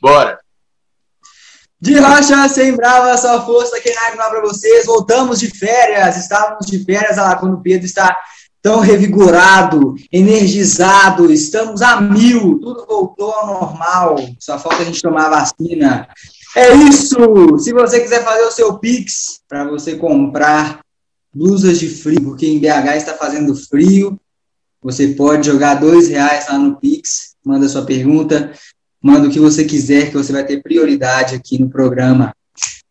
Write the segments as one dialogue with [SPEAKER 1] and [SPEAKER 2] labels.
[SPEAKER 1] Bora.
[SPEAKER 2] De rocha sem brava, só força que nada para vocês. Voltamos de férias, estávamos de férias lá quando o Pedro está tão revigorado, energizado, estamos a mil, tudo voltou ao normal, só falta a gente tomar a vacina. É isso! Se você quiser fazer o seu Pix para você comprar blusas de frio, porque em BH está fazendo frio, você pode jogar dois reais lá no Pix, manda sua pergunta, manda o que você quiser, que você vai ter prioridade aqui no programa.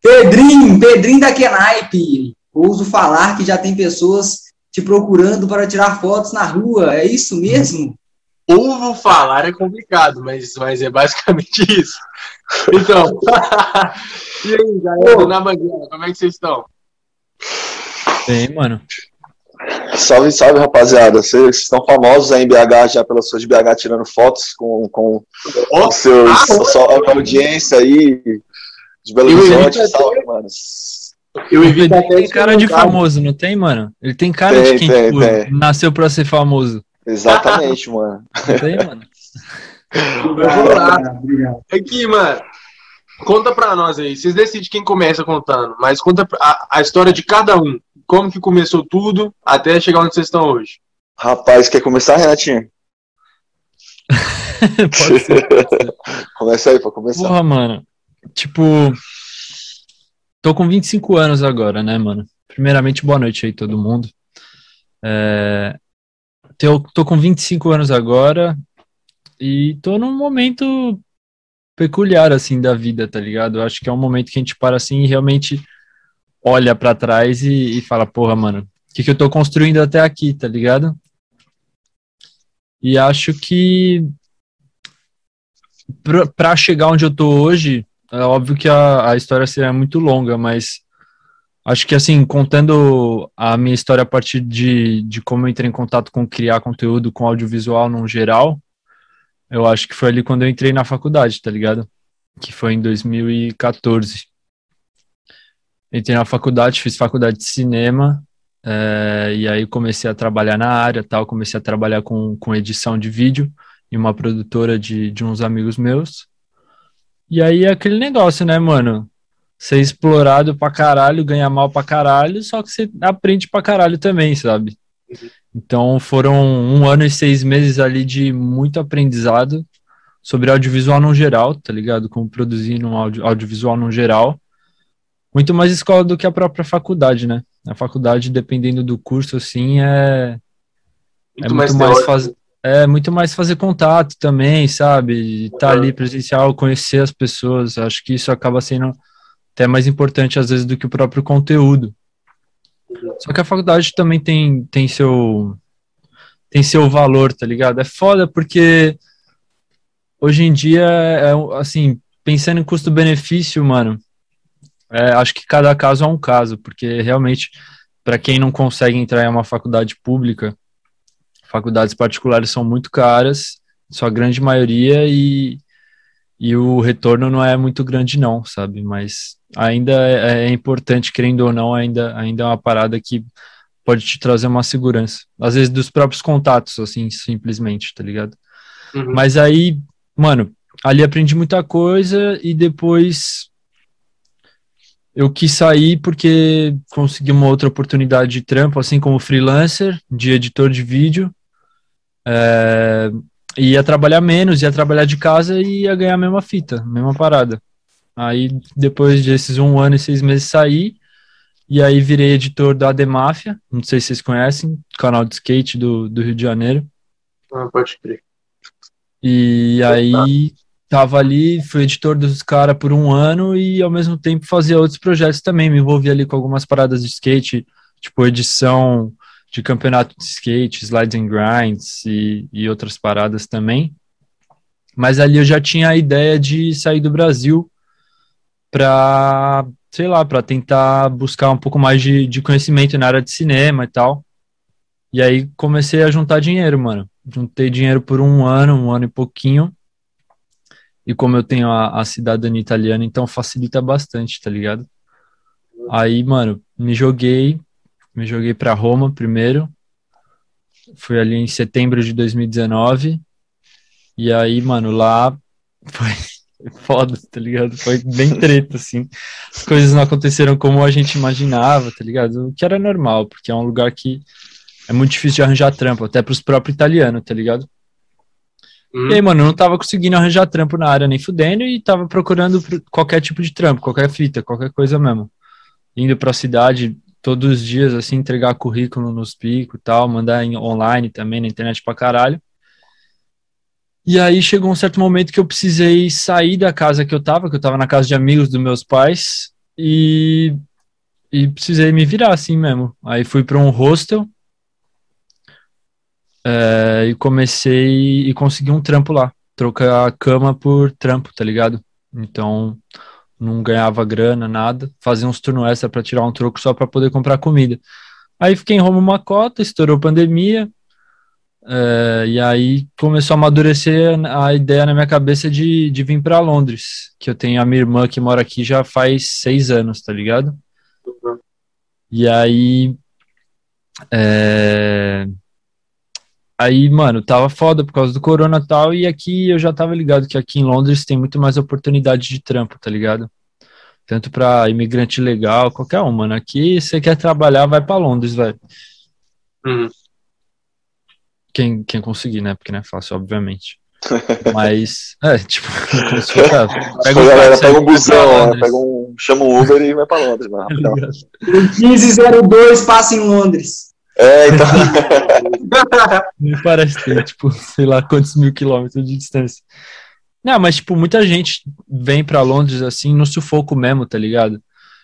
[SPEAKER 2] Pedrinho, Pedrinho da Kenaipe, ouso falar que já tem pessoas te procurando para tirar fotos na rua, é isso mesmo?
[SPEAKER 1] Ouvo falar é complicado, mas, mas é basicamente isso. Então, e aí, galera, na bandeira, como é que vocês estão?
[SPEAKER 3] Bem, mano.
[SPEAKER 4] Salve, salve, rapaziada. Vocês estão famosos aí em BH já pelas suas BH tirando fotos com, com oh, seus, ah, sua audiência aí de Belo Horizonte. Salve, mano.
[SPEAKER 3] Eu evito ele tem cara de famoso, não tem, mano? Ele tem cara tem, de quem tem, tipo, tem. nasceu pra ser famoso.
[SPEAKER 4] Exatamente, mano. Não tem, mano?
[SPEAKER 1] Aqui, mano. Conta pra nós aí. Vocês decidem quem começa contando, mas conta a, a história de cada um. Como que começou tudo até chegar onde vocês estão hoje.
[SPEAKER 4] Rapaz, quer começar, Renatinho?
[SPEAKER 3] pode ser, pode ser.
[SPEAKER 4] Começa aí, pra começar.
[SPEAKER 3] Porra, mano. Tipo, Tô com 25 anos agora, né, mano? Primeiramente, boa noite aí, todo mundo. É, tô, tô com 25 anos agora e tô num momento peculiar, assim, da vida, tá ligado? Eu acho que é um momento que a gente para, assim, e realmente olha para trás e, e, fala, porra, mano, o que, que eu tô construindo até aqui, tá ligado? E acho que para chegar onde eu tô hoje, é óbvio que a, a história seria muito longa, mas acho que assim, contando a minha história a partir de, de como eu entrei em contato com criar conteúdo, com audiovisual no geral, eu acho que foi ali quando eu entrei na faculdade, tá ligado? Que foi em 2014. Entrei na faculdade, fiz faculdade de cinema, é, e aí comecei a trabalhar na área, tal, comecei a trabalhar com, com edição de vídeo em uma produtora de, de uns amigos meus. E aí é aquele negócio, né, mano? Ser explorado pra caralho, ganhar mal pra caralho, só que você aprende pra caralho também, sabe? Então foram um ano e seis meses ali de muito aprendizado sobre audiovisual no geral, tá ligado? Como produzir um audio, audiovisual no geral. Muito mais escola do que a própria faculdade, né? A faculdade, dependendo do curso, assim, é. Muito é muito mais, mais fazer é muito mais fazer contato também, sabe? Estar tá ali presencial, conhecer as pessoas. Acho que isso acaba sendo até mais importante às vezes do que o próprio conteúdo. Só que a faculdade também tem, tem seu tem seu valor, tá ligado? É foda porque hoje em dia é assim, pensando em custo-benefício, mano, é, acho que cada caso é um caso, porque realmente para quem não consegue entrar em uma faculdade pública, faculdades particulares são muito caras, sua grande maioria, e, e o retorno não é muito grande, não, sabe? Mas ainda é, é importante, querendo ou não, ainda, ainda é uma parada que pode te trazer uma segurança. Às vezes dos próprios contatos, assim, simplesmente, tá ligado? Uhum. Mas aí, mano, ali aprendi muita coisa e depois eu quis sair porque consegui uma outra oportunidade de trampo, assim como freelancer, de editor de vídeo. É, ia trabalhar menos, ia trabalhar de casa e ia ganhar a mesma fita, a mesma parada. Aí, depois desses um ano e seis meses, saí. E aí virei editor da Ademáfia, não sei se vocês conhecem, canal de skate do, do Rio de Janeiro.
[SPEAKER 1] Ah, pode crer.
[SPEAKER 3] E aí tava ali, fui editor dos caras por um ano e ao mesmo tempo fazia outros projetos também. Me envolvi ali com algumas paradas de skate, tipo edição de campeonato de skate, slides and grinds e, e outras paradas também. Mas ali eu já tinha a ideia de sair do Brasil para, sei lá, para tentar buscar um pouco mais de, de conhecimento na área de cinema e tal. E aí comecei a juntar dinheiro, mano. Juntei dinheiro por um ano, um ano e pouquinho. E como eu tenho a, a cidadania italiana, então facilita bastante, tá ligado? Aí, mano, me joguei, me joguei para Roma primeiro. Fui ali em setembro de 2019. E aí, mano, lá foi foda, tá ligado? Foi bem treta, assim. As coisas não aconteceram como a gente imaginava, tá ligado? O que era normal, porque é um lugar que é muito difícil de arranjar trampo, até pros próprios italianos, tá ligado? Hum. E aí, mano, eu não tava conseguindo arranjar trampo na área nem fudendo e tava procurando qualquer tipo de trampo, qualquer fita, qualquer coisa mesmo. Indo pra cidade todos os dias, assim, entregar currículo nos picos e tal, mandar em online também, na internet pra caralho. E aí chegou um certo momento que eu precisei sair da casa que eu tava, que eu tava na casa de amigos dos meus pais, e, e precisei me virar assim mesmo. Aí fui para um hostel é, e comecei e consegui um trampo lá. Trocar a cama por trampo, tá ligado? Então não ganhava grana, nada. Fazia uns turnos extra para tirar um troco só para poder comprar comida. Aí fiquei em Roma uma cota, estourou pandemia, é, e aí começou a amadurecer a ideia na minha cabeça de, de vir para Londres, que eu tenho a minha irmã que mora aqui já faz seis anos, tá ligado? Uhum. E aí. É, aí, mano, tava foda por causa do corona e tal, e aqui eu já tava ligado que aqui em Londres tem muito mais oportunidade de trampo, tá ligado? Tanto para imigrante legal, qualquer um, mano. Aqui você quer trabalhar, vai para Londres, velho. Uhum quem, quem conseguir, né? Porque não é fácil, obviamente. Mas, é, tipo, como se fosse,
[SPEAKER 4] ah, pega, um galera, pega um busão, pega um, chama um Uber e vai pra Londres, mano.
[SPEAKER 2] 1502 passa em Londres.
[SPEAKER 4] É, então.
[SPEAKER 3] Me parece ter, tipo, sei lá quantos mil quilômetros de distância. Não, mas, tipo, muita gente vem pra Londres, assim, no sufoco mesmo, tá ligado?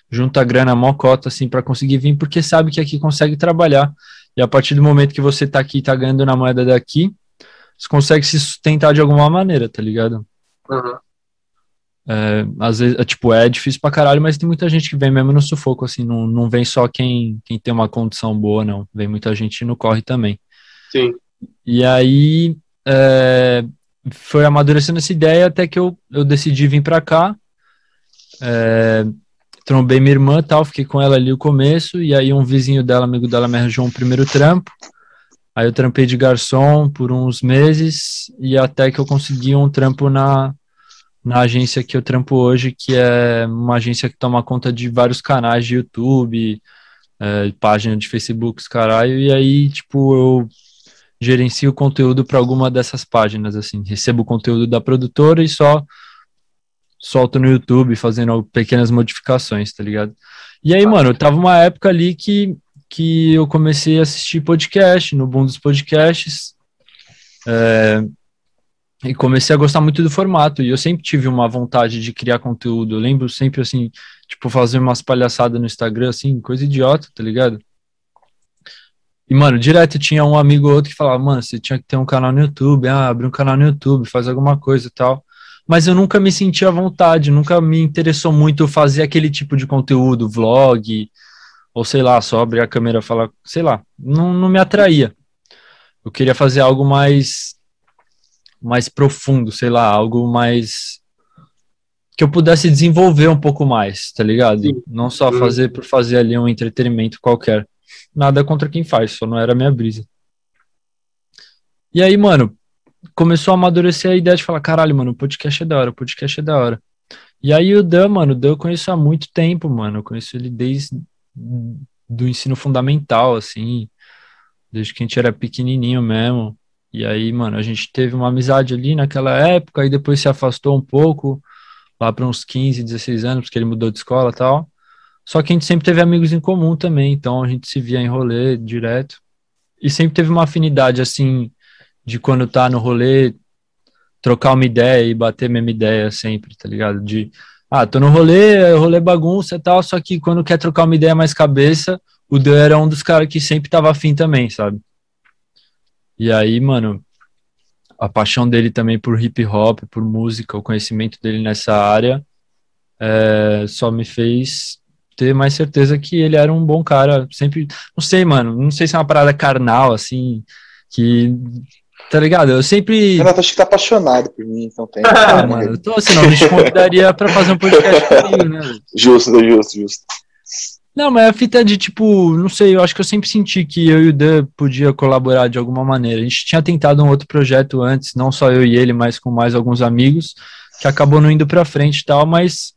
[SPEAKER 3] Junta grana, mó cota, assim, pra conseguir vir, porque sabe que aqui consegue trabalhar. E a partir do momento que você tá aqui e tá ganhando na moeda daqui, você consegue se sustentar de alguma maneira, tá ligado? Uhum. É, às vezes, é, tipo, é difícil pra caralho, mas tem muita gente que vem mesmo no sufoco, assim, não, não vem só quem, quem tem uma condição boa, não. Vem muita gente no corre também.
[SPEAKER 1] Sim.
[SPEAKER 3] E aí, é, foi amadurecendo essa ideia até que eu, eu decidi vir pra cá. É, trombei minha irmã tal, fiquei com ela ali o começo, e aí um vizinho dela, amigo dela, me arranjou um primeiro trampo. Aí eu trampei de garçom por uns meses, e até que eu consegui um trampo na, na agência que eu trampo hoje, que é uma agência que toma conta de vários canais de YouTube, é, página de Facebook, caralho, e aí, tipo, eu gerencio o conteúdo para alguma dessas páginas, assim, recebo o conteúdo da produtora e só solto no YouTube fazendo pequenas modificações, tá ligado? E aí, mano, tava uma época ali que, que eu comecei a assistir podcast, no boom dos podcasts, é, e comecei a gostar muito do formato, e eu sempre tive uma vontade de criar conteúdo, eu lembro sempre, assim, tipo, fazer umas palhaçadas no Instagram, assim, coisa idiota, tá ligado? E, mano, direto tinha um amigo ou outro que falava, mano, você tinha que ter um canal no YouTube, ah, abre um canal no YouTube, faz alguma coisa e tal mas eu nunca me senti à vontade, nunca me interessou muito fazer aquele tipo de conteúdo, vlog, ou sei lá, só abrir a câmera e falar, sei lá, não, não me atraía. Eu queria fazer algo mais mais profundo, sei lá, algo mais que eu pudesse desenvolver um pouco mais, tá ligado? Não só uhum. fazer por fazer ali um entretenimento qualquer. Nada contra quem faz, só não era minha brisa. E aí, mano, começou a amadurecer a ideia de falar, caralho, mano, podcast é da hora, podcast é da hora. E aí o Dan, mano, o Dan eu conheço há muito tempo, mano. Eu conheço ele desde do ensino fundamental, assim, desde que a gente era pequenininho mesmo. E aí, mano, a gente teve uma amizade ali naquela época, e depois se afastou um pouco, lá para uns 15, 16 anos, porque ele mudou de escola e tal. Só que a gente sempre teve amigos em comum também, então a gente se via em rolê direto. E sempre teve uma afinidade, assim, de quando tá no rolê, trocar uma ideia e bater a mesma ideia sempre, tá ligado? De, ah, tô no rolê, rolê bagunça e tal, só que quando quer trocar uma ideia mais cabeça, o Dan era um dos caras que sempre tava afim também, sabe? E aí, mano, a paixão dele também por hip hop, por música, o conhecimento dele nessa área, é, só me fez ter mais certeza que ele era um bom cara. Sempre, não sei, mano, não sei se é uma parada carnal, assim, que Tá ligado? Eu sempre.
[SPEAKER 4] Renato, acho que tá apaixonado por mim, então tem.
[SPEAKER 3] Ah, mano, eu tô, senão a gente convidaria pra fazer um podcast comigo, né?
[SPEAKER 4] Justo, justo, justo.
[SPEAKER 3] Não, mas a fita é de tipo, não sei, eu acho que eu sempre senti que eu e o Dan podia colaborar de alguma maneira. A gente tinha tentado um outro projeto antes, não só eu e ele, mas com mais alguns amigos, que acabou não indo pra frente e tal, mas,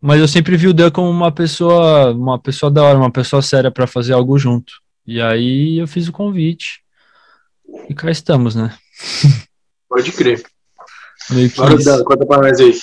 [SPEAKER 3] mas eu sempre vi o Dan como uma pessoa, uma pessoa da hora, uma pessoa séria para fazer algo junto. E aí eu fiz o convite. E cá estamos, né?
[SPEAKER 1] Pode crer.
[SPEAKER 3] Meio que
[SPEAKER 1] Agora,
[SPEAKER 3] isso.
[SPEAKER 1] Dan, conta pra nós aí.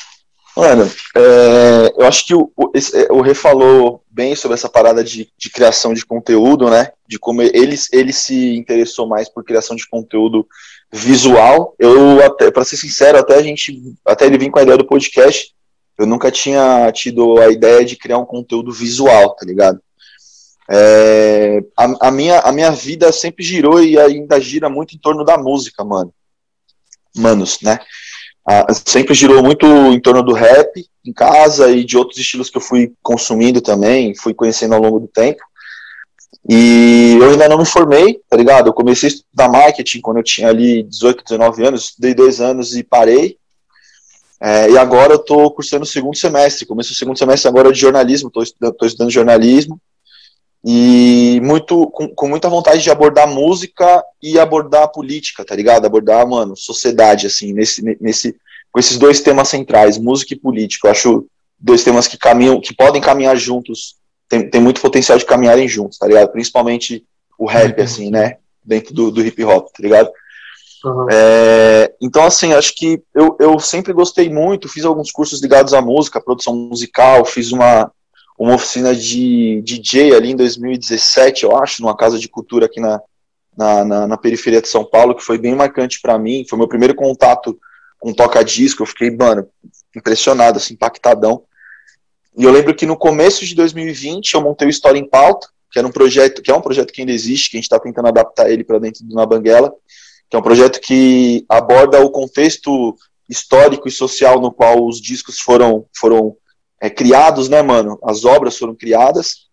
[SPEAKER 4] Mano, é, eu acho que o, o, esse- é, o Rê falou bem sobre essa parada de, de criação de conteúdo, né? De como ele, ele se interessou mais por criação de conteúdo visual. Eu, até, pra ser sincero, até a gente, até ele vir com a ideia do podcast, eu nunca tinha tido a ideia de criar um conteúdo visual, tá ligado? É, a, a minha, a minha vida sempre girou e ainda gira muito em torno da música, mano. Manos, né? Ah, sempre girou muito em torno do rap em casa e de outros estilos que eu fui consumindo também, fui conhecendo ao longo do tempo. E eu ainda não me formei, tá ligado? Eu comecei a estudar marketing quando eu tinha ali 18, 19 anos, estudei dois anos e parei. É, e agora eu tô cursando o segundo semestre, comecei o segundo semestre agora de jornalismo, tô estudando, estudando jornalismo. E muito, com, com muita vontade de abordar música e abordar política, tá ligado? Abordar, mano, sociedade, assim, nesse, nesse, com esses dois temas centrais, música e política. Eu acho dois temas que caminham, que podem caminhar juntos, tem, tem muito potencial de caminharem juntos, tá ligado? Principalmente o rap, assim, né? Dentro do, do hip hop, tá ligado?
[SPEAKER 1] Uhum.
[SPEAKER 4] É, então, assim, acho que eu, eu sempre gostei muito, fiz alguns cursos ligados à música, produção musical, fiz uma, uma oficina de DJ ali em 2017, eu acho, numa casa de cultura aqui na, na, na, na periferia de São Paulo, que foi bem marcante para mim, foi meu primeiro contato com toca-disco, eu fiquei, mano, impressionado, assim, impactadão. E eu lembro que no começo de 2020 eu montei o História em Pauta, que era um projeto, que é um projeto que ainda existe, que a gente está tentando adaptar ele para dentro do Na Banguela, que é um projeto que aborda o contexto histórico e social no qual os discos foram, foram é, criados, né, mano? As obras foram criadas.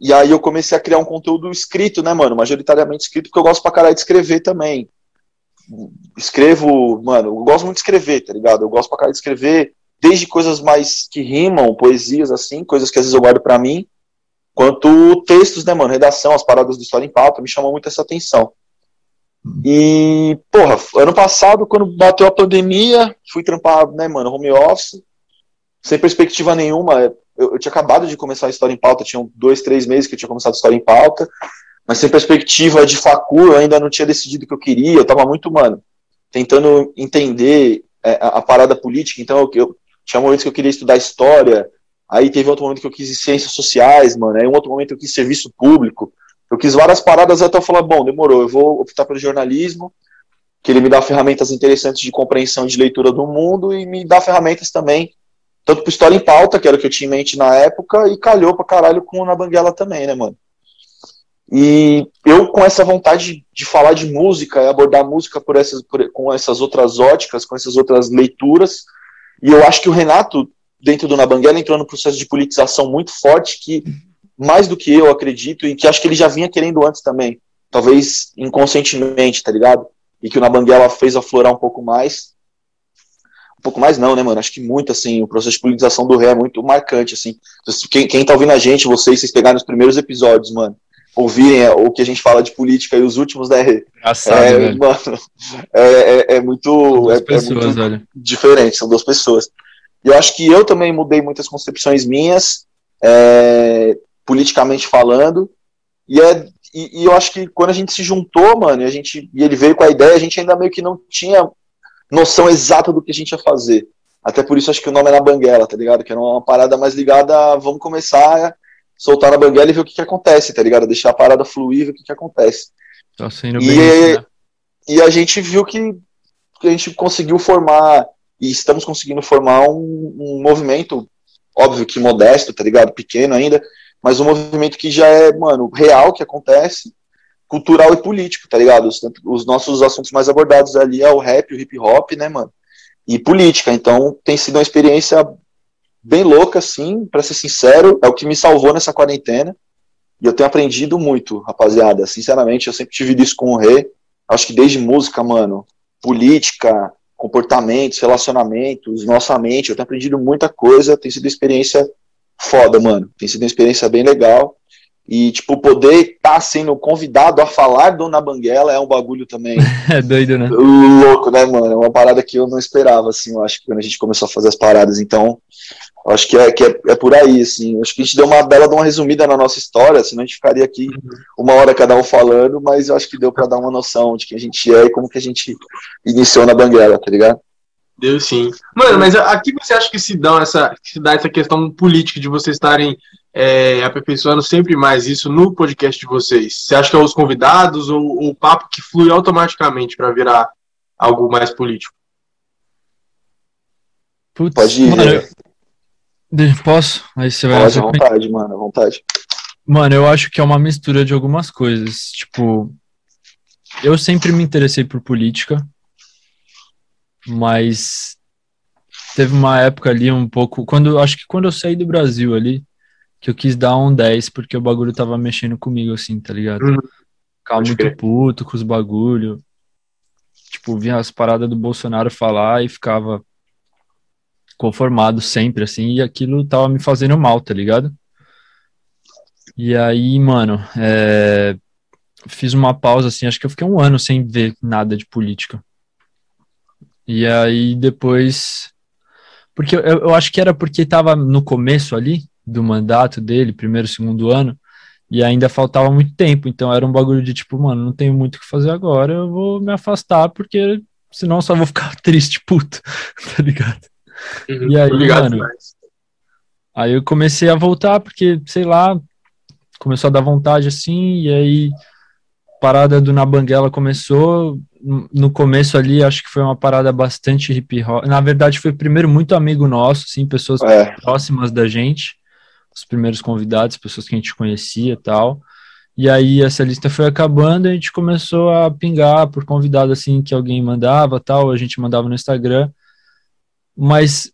[SPEAKER 4] E aí eu comecei a criar um conteúdo escrito, né, mano? Majoritariamente escrito, porque eu gosto pra caralho de escrever também. Escrevo, mano, eu gosto muito de escrever, tá ligado? Eu gosto pra caralho de escrever, desde coisas mais que rimam, poesias, assim, coisas que às vezes eu guardo pra mim, quanto textos, né, mano? Redação, as paradas do História em Pauta, me chamam muito essa atenção. E, porra, ano passado, quando bateu a pandemia, fui trampar, né, mano, home office, sem perspectiva nenhuma. Eu, eu tinha acabado de começar a história em pauta, tinham dois, três meses que eu tinha começado a história em pauta, mas sem perspectiva de facu, eu ainda não tinha decidido o que eu queria, eu tava muito, mano, tentando entender é, a, a, parada política, então eu, eu, tinha momentos que eu queria estudar história, aí teve outro momento que eu quis ciências sociais, mano, aí um outro momento eu quis serviço público, eu quis várias paradas até eu falar, bom, demorou, eu vou optar pelo jornalismo, que ele me dá ferramentas interessantes de compreensão e de leitura do mundo e me dá ferramentas também, tanto pro História em Pauta, que era o que eu tinha em mente na época, e calhou pra caralho com o Na Banguela também, né, mano? E eu, com essa vontade de falar de música e abordar música por essas, por, com essas outras óticas, com essas outras leituras, e eu acho que o Renato, dentro do Na Banguela, entrou num processo de politização muito forte que mais do que eu acredito, e que acho que ele já vinha querendo antes também, talvez inconscientemente, tá ligado? E que o Nabanguela fez aflorar um pouco mais. Um pouco mais não, né, mano? Acho que muito, assim, o processo de politização do ré é muito marcante, assim. Quem, quem tá ouvindo a gente, vocês, vocês pegarem os primeiros episódios, mano, ouvirem o que a gente fala de política e os últimos, né?
[SPEAKER 3] Engraçado,
[SPEAKER 4] é,
[SPEAKER 3] velho.
[SPEAKER 4] mano, é, é, é muito, é, é
[SPEAKER 3] pessoas,
[SPEAKER 4] muito
[SPEAKER 3] velho.
[SPEAKER 4] diferente, são duas pessoas. E eu acho que eu também mudei muitas concepções minhas, é, politicamente falando, e, é, e, e, eu acho que quando a gente se juntou, mano, e, a gente, e ele veio com a ideia, a gente ainda meio que não tinha noção exata do que a gente ia fazer. Até por isso acho que o nome é na banguela, tá ligado? Que era uma parada mais ligada a vamos começar a soltar na banguela e ver o que, que acontece, tá ligado? Deixar a parada fluir e ver o que, que acontece.
[SPEAKER 3] Tá sendo
[SPEAKER 4] E,
[SPEAKER 3] bem né?
[SPEAKER 4] e a gente viu que, que a gente conseguiu formar, e estamos conseguindo formar um, um movimento, óbvio que modesto, tá ligado? Pequeno ainda, mas um movimento que já é, mano, real que acontece, cultural e político, tá ligado? Os, os nossos assuntos mais abordados ali é o rap, o hip hop, né, mano? E política. Então tem sido uma experiência bem louca, assim, para ser sincero, é o que me salvou nessa quarentena. E eu tenho aprendido muito, rapaziada. Sinceramente, eu sempre tive isso com o Rê. Acho que desde música, mano, política, comportamentos, relacionamentos, nossa mente, eu tenho aprendido muita coisa. Tem sido uma experiência foda, mano. Tem sido uma experiência bem legal. E, tipo, poder estar tá sendo convidado a falar do Na Banguela é um bagulho também.
[SPEAKER 3] é doido, né?
[SPEAKER 4] Louco, né, mano? É uma parada que eu não esperava, assim, eu acho, quando a gente começou a fazer as paradas. Então, acho que é, que é, é por aí, assim. Acho que a gente deu uma bela de uma resumida na nossa história, senão a gente ficaria aqui uma hora cada um falando, mas eu acho que deu para dar uma noção de quem a gente é e como que a gente iniciou na Banguela, tá ligado?
[SPEAKER 1] Deu sim. Mano, mas aqui você acha que se dá essa, se dá essa questão política de vocês estarem é, aperfeiçoando sempre mais isso no podcast de vocês? Você acha que é os convidados ou, ou o papo que flui automaticamente para virar algo mais político?
[SPEAKER 4] Putz, Pode ir.
[SPEAKER 3] Mano, posso? Aí você vai.
[SPEAKER 4] Pode, à vontade, mano, à vontade.
[SPEAKER 3] Mano, eu acho que é uma mistura de algumas coisas. Tipo, eu sempre me interessei por política, mas teve uma época ali um pouco, quando acho que quando eu saí do Brasil ali, que eu quis dar um 10 porque o bagulho tava mexendo comigo assim, tá ligado? Uhum. Ficava muito crer. puto com os bagulho. Tipo, vinha as paradas do Bolsonaro falar e ficava conformado sempre assim, e aquilo tava me fazendo mal, tá ligado? E aí, mano, é... fiz uma pausa assim, acho que eu fiquei um ano sem ver nada de política. E aí depois. Porque eu, eu acho que era porque estava no começo ali do mandato dele, primeiro, segundo ano, e ainda faltava muito tempo. Então era um bagulho de tipo, mano, não tenho muito o que fazer agora, eu vou me afastar, porque senão só vou ficar triste, puto, tá ligado? Uhum, e aí, mano. Demais. Aí eu comecei a voltar, porque, sei lá, começou a dar vontade assim, e aí parada do Na Banguela começou. No começo ali, acho que foi uma parada bastante hip hop. Na verdade, foi primeiro muito amigo nosso, assim, pessoas é. próximas da gente, os primeiros convidados, pessoas que a gente conhecia e tal. E aí essa lista foi acabando e a gente começou a pingar por convidado assim que alguém mandava, tal, a gente mandava no Instagram. Mas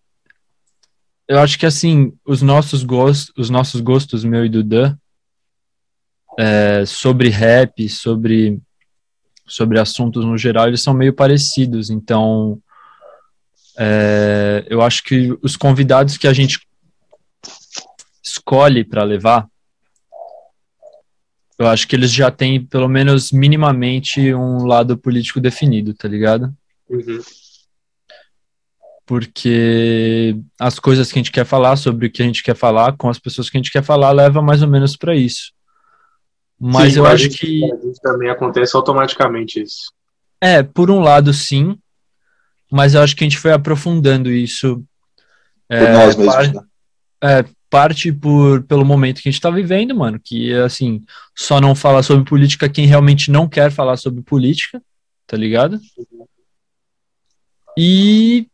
[SPEAKER 3] eu acho que assim, os nossos gostos, os nossos gostos meu e do Dan, é, sobre rap, sobre, sobre assuntos no geral, eles são meio parecidos. Então, é, eu acho que os convidados que a gente escolhe para levar, eu acho que eles já têm, pelo menos minimamente, um lado político definido, tá ligado? Uhum. Porque as coisas que a gente quer falar, sobre o que a gente quer falar, com as pessoas que a gente quer falar, leva mais ou menos para isso. Mas sim, eu acho gente, que.
[SPEAKER 1] Também acontece automaticamente isso.
[SPEAKER 3] É, por um lado, sim. Mas eu acho que a gente foi aprofundando isso.
[SPEAKER 4] É, por nós mesmos, par... né?
[SPEAKER 3] É, parte por, pelo momento que a gente está vivendo, mano. Que, assim, só não fala sobre política quem realmente não quer falar sobre política, tá ligado? E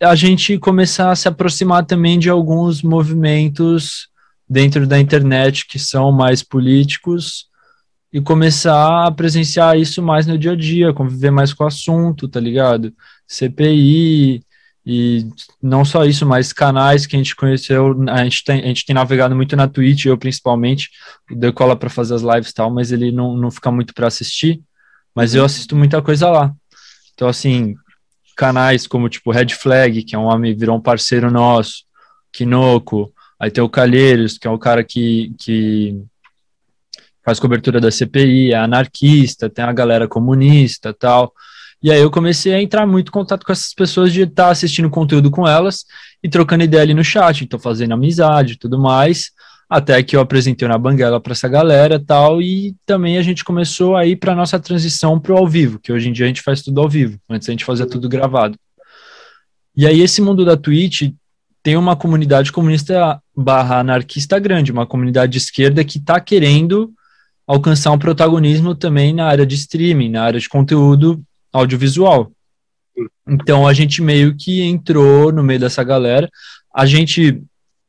[SPEAKER 3] a gente começar a se aproximar também de alguns movimentos dentro da internet que são mais políticos e começar a presenciar isso mais no dia a dia, conviver mais com o assunto, tá ligado? CPI e não só isso, mas canais que a gente conheceu, a gente tem, a gente tem navegado muito na Twitch, eu principalmente, o Decola para fazer as lives e tal, mas ele não, não fica muito para assistir, mas eu assisto muita coisa lá. Então, assim, canais como, tipo, Red Flag, que é um homem, virou um parceiro nosso, Kinoko, Aí tem o Calheiros, que é o cara que, que faz cobertura da CPI, é anarquista, tem a galera comunista tal. E aí eu comecei a entrar muito em contato com essas pessoas de estar tá assistindo conteúdo com elas e trocando ideia ali no chat, então fazendo amizade e tudo mais, até que eu apresentei na Banguela para essa galera tal, e também a gente começou a ir para nossa transição para o ao vivo, que hoje em dia a gente faz tudo ao vivo, antes a gente fazia tudo gravado. E aí esse mundo da Twitch tem uma comunidade comunista barra anarquista grande, uma comunidade de esquerda que está querendo alcançar um protagonismo também na área de streaming, na área de conteúdo audiovisual. Então a gente meio que entrou no meio dessa galera. A gente,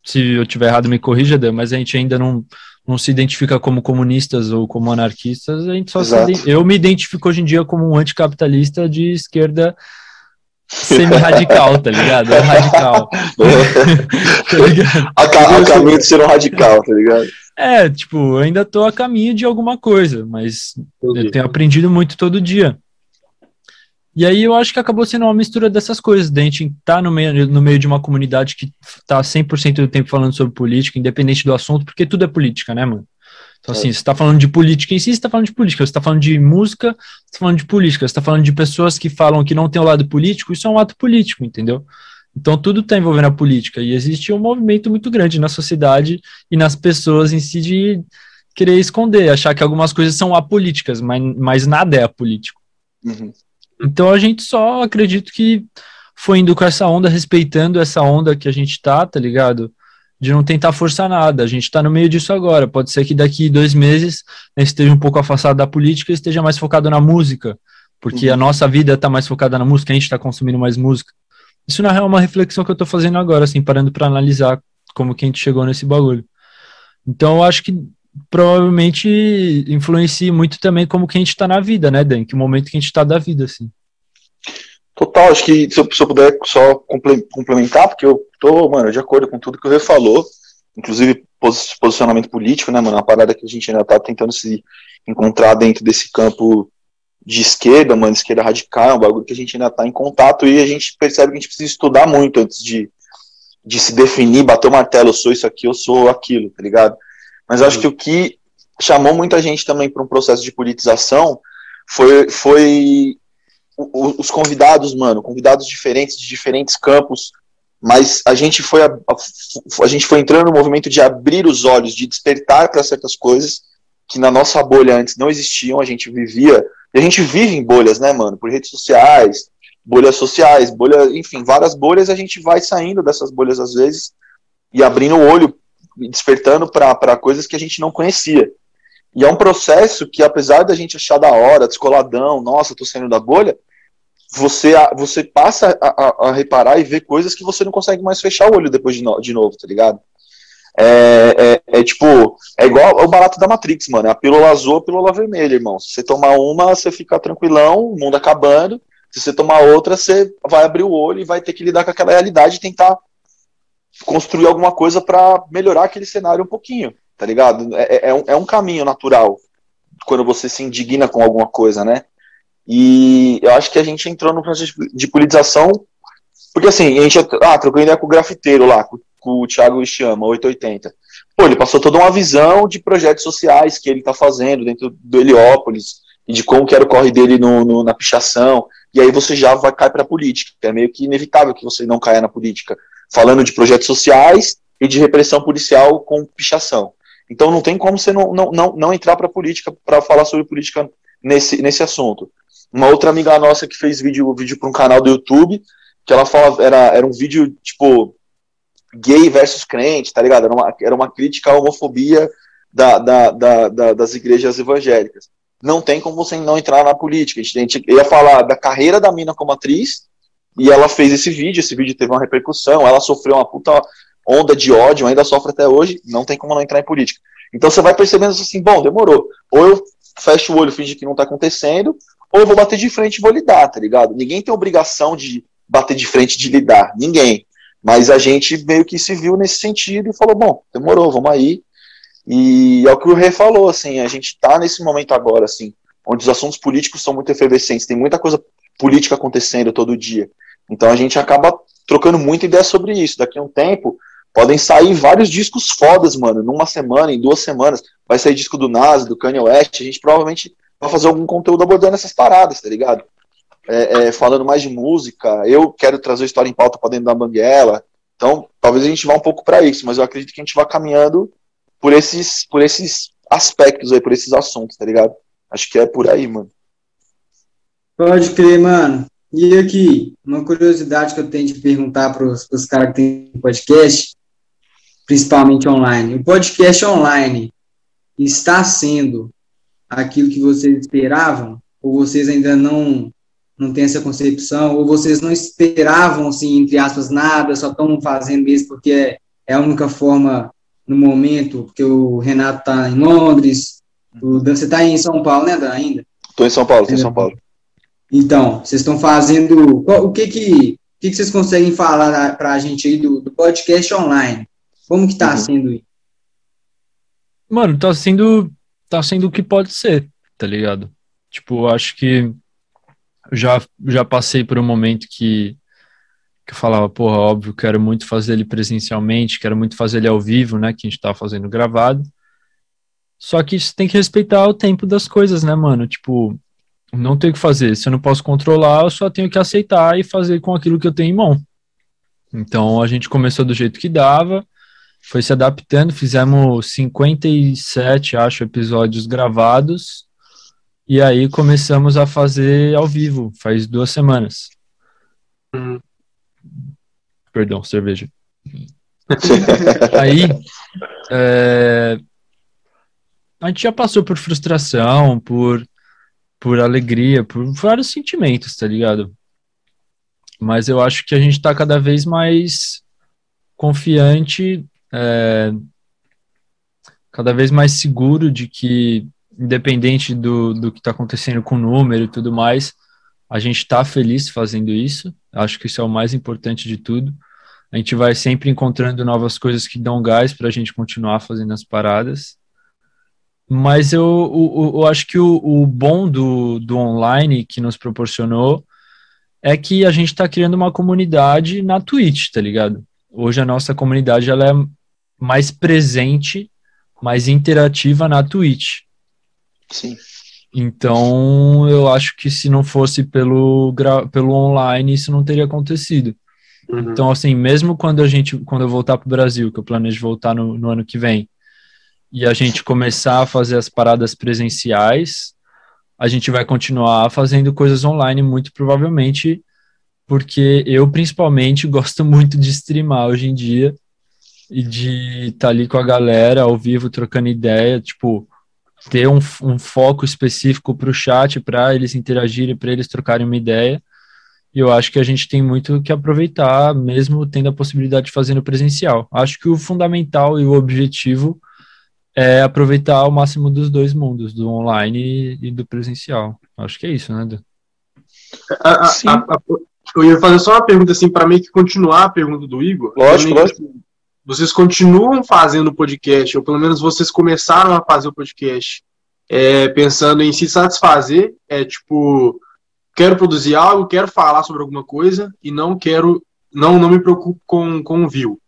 [SPEAKER 3] se eu tiver errado, me corrija, Dan, mas a gente ainda não, não se identifica como comunistas ou como anarquistas. A gente só se, eu me identifico hoje em dia como um anticapitalista de esquerda semi-radical, tá ligado? É radical.
[SPEAKER 4] tá ligado? A, ca a caminho de ser um radical, tá ligado?
[SPEAKER 3] É, tipo, ainda tô a caminho de alguma coisa, mas Entendi. eu tenho aprendido muito todo dia. E aí eu acho que acabou sendo uma mistura dessas coisas, da gente tá no meio, no meio de uma comunidade que tá 100% do tempo falando sobre política, independente do assunto, porque tudo é política, né, mano? Então, assim, é. você está falando de política em si, você está falando de política, você está falando de música, você está falando de política, você está falando de pessoas que falam que não tem o lado político, isso é um ato político, entendeu? Então, tudo está envolvendo a política, e existe um movimento muito grande na sociedade e nas pessoas em si de querer esconder, achar que algumas coisas são apolíticas, mas, mas nada é apolítico. Uhum. Então, a gente só acredito que foi indo com essa onda, respeitando essa onda que a gente tá, tá ligado? De não tentar forçar nada. A gente está no meio disso agora. Pode ser que daqui dois meses a gente esteja um pouco afastado da política e esteja mais focado na música, porque uhum. a nossa vida está mais focada na música, a gente está consumindo mais música. Isso na real é uma reflexão que eu estou fazendo agora, assim, parando para analisar como que a gente chegou nesse bagulho. Então eu acho que provavelmente influencia muito também como que a gente está na vida, né, Dan? Que momento que a gente está da vida, assim.
[SPEAKER 4] Total, acho que se eu, se eu puder só complementar, porque eu tô, mano, de acordo com tudo que você falou, inclusive posicionamento político, né, mano, uma parada que a gente ainda tá tentando se encontrar dentro desse campo de esquerda, mano, esquerda radical, é um bagulho que a gente ainda tá em contato e a gente percebe que a gente precisa estudar muito antes de, de se definir, bater o martelo, eu sou isso aqui, eu sou aquilo, tá ligado? Mas acho que o que chamou muita gente também para um processo de politização foi, foi os convidados, mano, convidados diferentes de diferentes campos, mas a gente foi a, a, gente foi entrando no movimento de abrir os olhos, de despertar para certas coisas que na nossa bolha antes não existiam, a gente vivia, e a gente vive em bolhas, né, mano, por redes sociais, bolhas sociais, bolha, enfim, várias bolhas, a gente vai saindo dessas bolhas às vezes e abrindo o olho, despertando para coisas que a gente não conhecia. E é um processo que, apesar da gente achar da hora, descoladão, nossa, tô saindo da bolha, você, você passa a, a, a, reparar e ver coisas que você não consegue mais fechar o olho depois de, no, de novo, tá ligado? É, é, é, tipo, é igual o barato da Matrix, mano. É a pílula azul, a pílula vermelha, irmão. Se você tomar uma, você fica tranquilão, o mundo acabando. Se você tomar outra, você vai abrir o olho e vai ter que lidar com aquela realidade e tentar construir alguma coisa para melhorar aquele cenário um pouquinho, tá ligado? É, é, é, é um caminho natural quando você se indigna com alguma coisa, né? E eu acho que a gente entrou no processo de politização, porque assim, a gente ah, trocou ideia com o grafiteiro lá, com, com o Thiago Chama, 880. Pô, ele passou toda uma visão de projetos sociais que ele está fazendo dentro do Heliópolis, e de como que era o corre dele no, no na pichação, e aí você já vai cair para a política. É meio que inevitável que você não caia na política, falando de projetos sociais e de repressão policial com pichação. Então não tem como você não, não, não, não entrar para a política para falar sobre política nesse, nesse assunto. Uma outra amiga nossa que fez vídeo, vídeo para um canal do YouTube, que ela fala, era, era um vídeo, tipo, gay versus crente, tá ligado? Era uma, era uma crítica à homofobia da, da, da, da das igrejas evangélicas. Não tem como você não entrar na política. A gente ia falar da carreira da mina como atriz, e ela fez esse vídeo, esse vídeo teve uma repercussão, ela sofreu uma puta onda de ódio, ainda sofre até hoje, não tem como não entrar em política. Então você vai percebendo assim, bom, demorou. Ou eu fecho o olho, finge que não tá acontecendo, ou vou bater de frente e vou lidar, tá ligado? Ninguém tem obrigação de bater de frente de lidar, ninguém. Mas a gente meio que se viu nesse sentido e falou, bom, demorou, vamos aí. E é o que o Rei falou, assim, a gente tá nesse momento agora, assim, onde os assuntos políticos são muito efervescentes, tem muita coisa política acontecendo todo dia. Então a gente acaba trocando muita ideia sobre isso. Daqui a um tempo, podem sair vários discos fodas, mano, numa semana, em duas semanas. Vai sair disco do Nas, do Kanye West, a gente provavelmente para fazer algum conteúdo abordando essas paradas, tá ligado? É, é, falando mais de música, eu quero trazer história em pauta para dentro da Banguela, então talvez a gente vá um pouco para isso, mas eu acredito que a gente vai caminhando por esses, por esses aspectos aí, por esses assuntos, tá ligado? Acho que é por aí, mano.
[SPEAKER 2] Pode crer, mano. E aqui, uma curiosidade que eu tenho de perguntar para os caras que têm podcast, principalmente online. O podcast online está sendo aquilo que vocês esperavam? Ou vocês ainda não não têm essa concepção? Ou vocês não esperavam, assim, entre aspas, nada, só estão fazendo isso porque é, é a única forma no momento, porque o Renato está em Londres, o Dan, você está em São Paulo, né, Dan, ainda?
[SPEAKER 4] Estou em São Paulo, estou em São Paulo.
[SPEAKER 2] Então, vocês estão fazendo. O que que, o que, que vocês conseguem falar para a gente aí do, do, podcast online? Como que está uhum. sendo isso?
[SPEAKER 3] Mano, está sendo tá sendo o que pode ser, tá ligado? Tipo, acho que já, já passei por um momento que, que eu falava, porra, óbvio, quero muito fazer ele presencialmente, quero muito fazer ele ao vivo, né, que a gente tá fazendo gravado. Só que você tem que respeitar o tempo das coisas, né, mano? Tipo, não tem o que fazer. Se eu não posso controlar, eu só tenho que aceitar e fazer com aquilo que eu tenho em mão. Então a gente começou do jeito que dava, foi se adaptando, fizemos 57, acho, episódios gravados. E aí começamos a fazer ao vivo, faz duas semanas. Uhum. Perdão, cerveja. aí, é, a gente já passou por frustração, por, por alegria, por vários sentimentos, tá ligado? Mas eu acho que a gente tá cada vez mais confiante, é, cada vez mais seguro de que, independente do, do que tá acontecendo com o número e tudo mais, a gente tá feliz fazendo isso. Acho que isso é o mais importante de tudo. A gente vai sempre encontrando novas coisas que dão gás para a gente continuar fazendo as paradas. Mas eu, eu, eu acho que o, o bom do, do online que nos proporcionou é que a gente está criando uma comunidade na Twitch, tá ligado? Hoje a nossa comunidade ela é mais presente, mais interativa na Twitch.
[SPEAKER 4] Sim.
[SPEAKER 3] Então, eu acho que se não fosse pelo, pelo online, isso não teria acontecido. Uhum. Então, assim, mesmo quando a gente, quando eu voltar para o Brasil, que eu planejo voltar no, no ano que vem, e a gente começar a fazer as paradas presenciais, a gente vai continuar fazendo coisas online, muito provavelmente, porque eu, principalmente, gosto muito de streamar hoje em dia e de estar tá ali com a galera ao vivo trocando ideia, tipo, ter um, um foco específico para o chat, para eles interagirem, para eles trocarem uma ideia. E eu acho que a gente tem muito que aproveitar, mesmo tendo a possibilidade de fazer no presencial. Acho que o fundamental e o objetivo é aproveitar o máximo dos dois mundos, do online e, do presencial. Acho que é isso, né,
[SPEAKER 1] Dan? A, a, a, eu ia fazer só uma pergunta assim, para meio que continuar a pergunta do Igor.
[SPEAKER 4] Lógico, lógico.
[SPEAKER 1] Vocês continuam fazendo podcast, ou pelo menos vocês começaram a fazer o podcast é, pensando em se satisfazer, é tipo, quero produzir algo, quero falar sobre alguma coisa e não quero, não, não me preocupo com, com o view.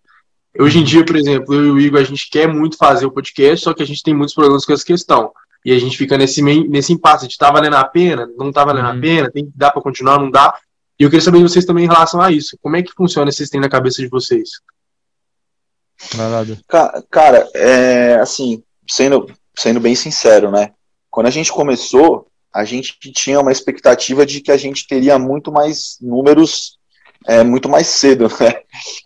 [SPEAKER 1] Hoje em dia, por exemplo, eu e o Igor, a gente quer muito fazer o podcast, só que a gente tem muitos problemas com essa questão. E a gente fica nesse, nesse impasse de tá valendo a pena, não tá valendo uhum. a pena, tem, dá para continuar, não dá. E eu queria saber de vocês também em relação a isso. Como é que funciona esse tem na cabeça de vocês?
[SPEAKER 4] Cara, é, assim, sendo, sendo bem sincero, né? Quando a gente começou, a gente tinha uma expectativa de que a gente teria muito mais números é muito mais cedo, né?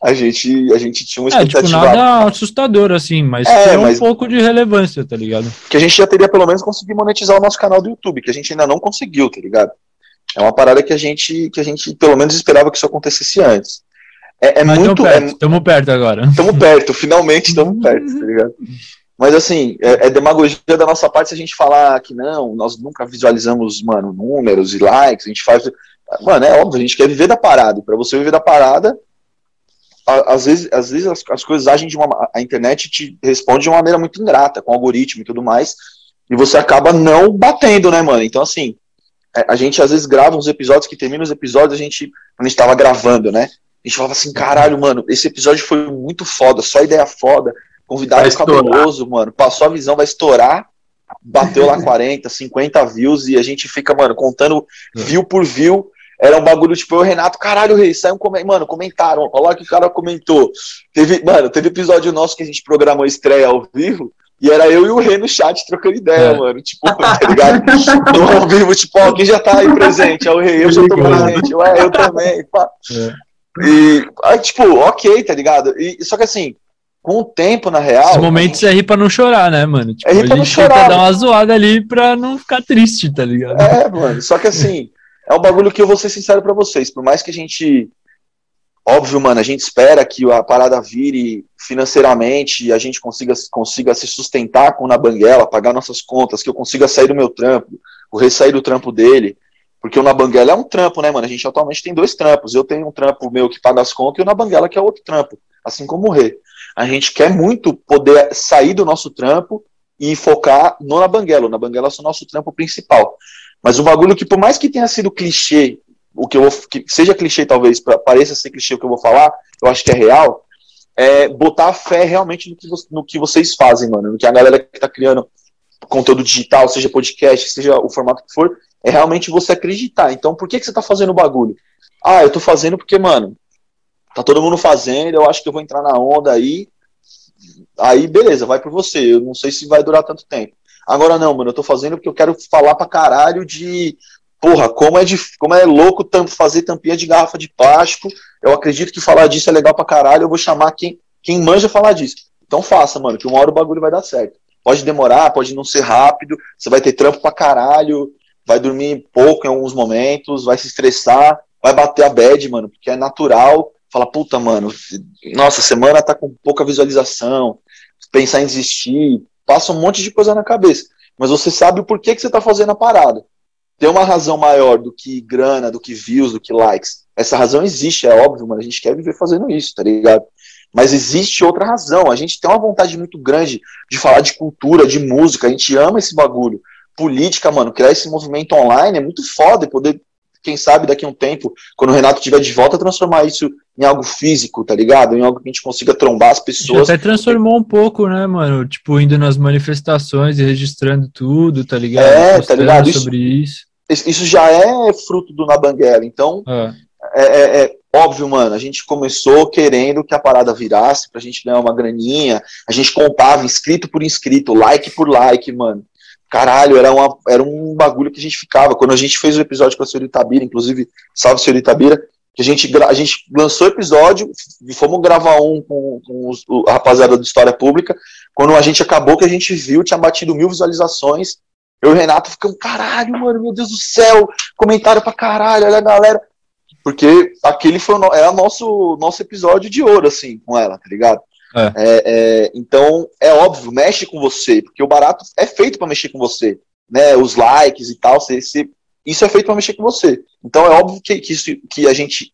[SPEAKER 4] A gente, a gente tinha uma expectativa. É,
[SPEAKER 3] tipo, nada assustador, assim, mas é, tem um mas... pouco de relevância, tá ligado?
[SPEAKER 4] Que a gente já teria pelo menos conseguido monetizar o nosso canal do YouTube, que a gente ainda não conseguiu, tá ligado? É uma parada que a gente, que a gente pelo menos esperava que isso acontecesse antes. É, é muito.
[SPEAKER 3] Estamos perto, é, perto agora.
[SPEAKER 4] Estamos perto, finalmente estamos perto, tá ligado? Mas assim, é, é, demagogia da nossa parte se a gente falar que não, nós nunca visualizamos, mano, números e likes, a gente faz. Mano, é óbvio, a gente quer viver da parada. E pra você viver da parada, a, às vezes, às vezes as, as, coisas agem de uma. A internet te responde de uma maneira muito ingrata, com algoritmo e tudo mais. E você acaba não batendo, né, mano? Então, assim, é, a gente às vezes grava uns episódios que termina os episódios, a gente, quando a gente tava gravando, né? A gente falava assim, caralho, mano, esse episódio foi muito foda, só ideia foda, convidado cabuloso, mano, passou a visão, vai estourar, bateu lá 40, 50 views e a gente fica, mano, contando é. view por view. Era um bagulho, tipo, eu, Renato, caralho, rei, saiu um comentário, mano, comentaram, olha lá que o cara comentou. Teve, mano, teve episódio nosso que a gente programou estreia ao vivo, e era eu e o Rei no chat trocando ideia, é. mano. Tipo, tá ligado? No ao vivo, tipo, ó, quem já tá aí presente? É o Rei, eu já tô presente. Ué, eu também, pá. É. E, aí, tipo, ok, tá ligado? E, só que assim, com o tempo, na real. Esse
[SPEAKER 3] momento
[SPEAKER 4] gente...
[SPEAKER 3] é rir pra não chorar, né, mano?
[SPEAKER 4] Tipo, é rir pra não chorar.
[SPEAKER 3] Tenta dar uma zoada ali pra não ficar triste, tá ligado?
[SPEAKER 4] É, mano. Só que assim, é um bagulho que eu vou ser sincero pra vocês. Por mais que a gente. Óbvio, mano, a gente espera que a parada vire financeiramente e a gente consiga, consiga se sustentar com na banguela, pagar nossas contas, que eu consiga sair do meu trampo, o ressair do trampo dele. Porque o na Banguela é um trampo, né, mano? A gente atualmente tem dois trampos. Eu tenho um trampo meu que paga as contas e o na Banguela que é outro trampo, assim como o Rê. A gente quer muito poder sair do nosso trampo e focar no na Banguela. O na Banguela é o nosso trampo principal. Mas o bagulho que, por mais que tenha sido clichê, o que eu vou, que seja clichê talvez, pareça ser clichê o que eu vou falar, eu acho que é real, é botar fé realmente no que, no que vocês fazem, mano. No que a galera que tá criando conteúdo digital, seja podcast, seja o formato que for, é realmente você acreditar. Então, por que, que você tá fazendo o bagulho? Ah, eu tô fazendo porque, mano, tá todo mundo fazendo, eu acho que eu vou entrar na onda aí. Aí, beleza, vai por você. Eu não sei se vai durar tanto tempo. Agora não, mano, eu tô fazendo porque eu quero falar pra caralho de. Porra, como é, de, como é louco fazer tampinha de garrafa de plástico. Eu acredito que falar disso é legal pra caralho. Eu vou chamar quem, quem manja falar disso. Então faça, mano, que uma hora o bagulho vai dar certo. Pode demorar, pode não ser rápido, você vai ter trampo pra caralho, vai dormir pouco em alguns momentos, vai se estressar, vai bater a bad, mano, porque é natural. Fala, puta, mano, nossa, semana tá com pouca visualização, pensar em desistir, passa um monte de coisa na cabeça. Mas você sabe o porquê que você tá fazendo a parada. Tem uma razão maior do que grana, do que views, do que likes. Essa razão existe, é óbvio, mas a gente quer viver fazendo isso, tá ligado? Mas existe outra razão. A gente tem uma vontade muito grande de falar de cultura, de música, a gente ama esse bagulho política, mano, criar esse movimento online é muito foda e poder, quem sabe, daqui a um tempo, quando o Renato estiver de volta, transformar isso em algo físico, tá ligado? Em algo que a gente consiga trombar as pessoas.
[SPEAKER 3] Até transformou um pouco, né, mano? Tipo, indo nas manifestações e registrando tudo, tá ligado?
[SPEAKER 4] É, tá ligado?
[SPEAKER 3] Isso, sobre isso.
[SPEAKER 4] Isso já é fruto do Nabanguera, então. É. É, é, é, óbvio, mano, a gente começou querendo que a parada virasse pra gente ganhar uma graninha, a gente contava inscrito por inscrito, like por like, mano caralho, era, uma, era um bagulho que a gente ficava. Quando a gente fez o episódio com a senhorita Itabira, inclusive, salve senhorita Itabira, que a gente, a gente lançou o episódio, fomos gravar um com, com os, a rapaziada do História Pública, quando a gente acabou que a gente viu, tinha batido mil visualizações, eu e o Renato ficamos, caralho, mano, meu Deus do céu, comentário pra caralho, olha a galera. Porque aquele foi o, era nosso, nosso episódio de ouro, assim, com ela, tá ligado? É. É, é, então, é óbvio, mexe com você, porque o barato é feito para mexer com você. Né, os likes e tal, você, você, isso é feito para mexer com você. Então é óbvio que, que, isso, que, a gente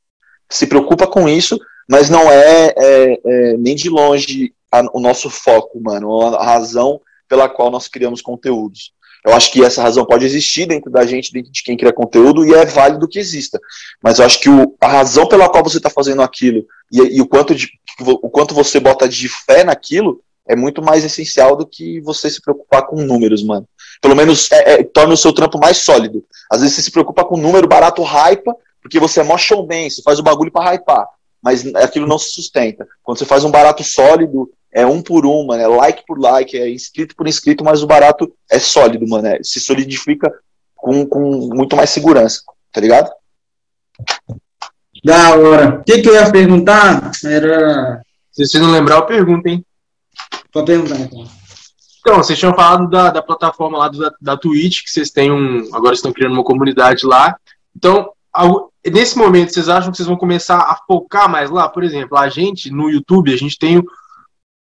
[SPEAKER 4] se preocupa com isso, mas não é, é, é nem de longe a, o nosso foco, mano, a razão pela qual nós criamos conteúdos. Eu acho que essa razão pode existir dentro da gente, dentro de quem cria conteúdo, e é válido que exista. Mas eu acho que o, a razão pela qual você está fazendo aquilo e, e, o, quanto de, o quanto você bota de fé naquilo é muito mais essencial do que você se preocupar com números, mano. Pelo menos é, é, torna o seu trampo mais sólido. Às vezes você se preocupa com número barato, hypa, porque você é mó showman, você faz o bagulho para hypar. Mas aquilo não se sustenta. Quando você faz um barato sólido, é um por um, mano, é like por like, é inscrito por inscrito, mas o barato é sólido, mano, é, se solidifica com, com muito mais segurança, tá ligado?
[SPEAKER 2] Da hora. O que, que eu ia perguntar era.
[SPEAKER 1] Se você não lembrar, eu pergunto, hein?
[SPEAKER 2] Pode perguntar, então.
[SPEAKER 1] Então, vocês tinham falado da, da plataforma lá do, da, da Twitch, que vocês têm um. Agora estão criando uma comunidade lá. Então, ao, nesse momento, vocês acham que vocês vão começar a focar mais lá? Por exemplo, a gente, no YouTube, a gente tem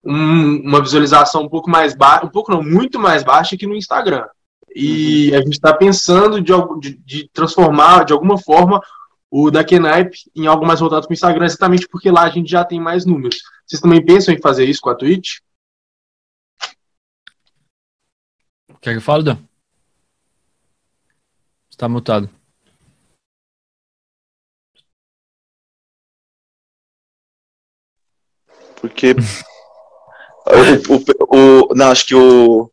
[SPEAKER 1] um, uma visualização um pouco mais baixa, um pouco não, muito mais baixa que no Instagram. E uhum. a gente está pensando de, de, de, transformar, de alguma forma, o da Kenaipe em algo mais voltado para o Instagram, exatamente porque lá a gente já tem mais números. Vocês também pensam em fazer isso com a Twitch?
[SPEAKER 3] Quer que eu fale, Dan? Está mutado.
[SPEAKER 4] Porque o, o, o, não, acho que o,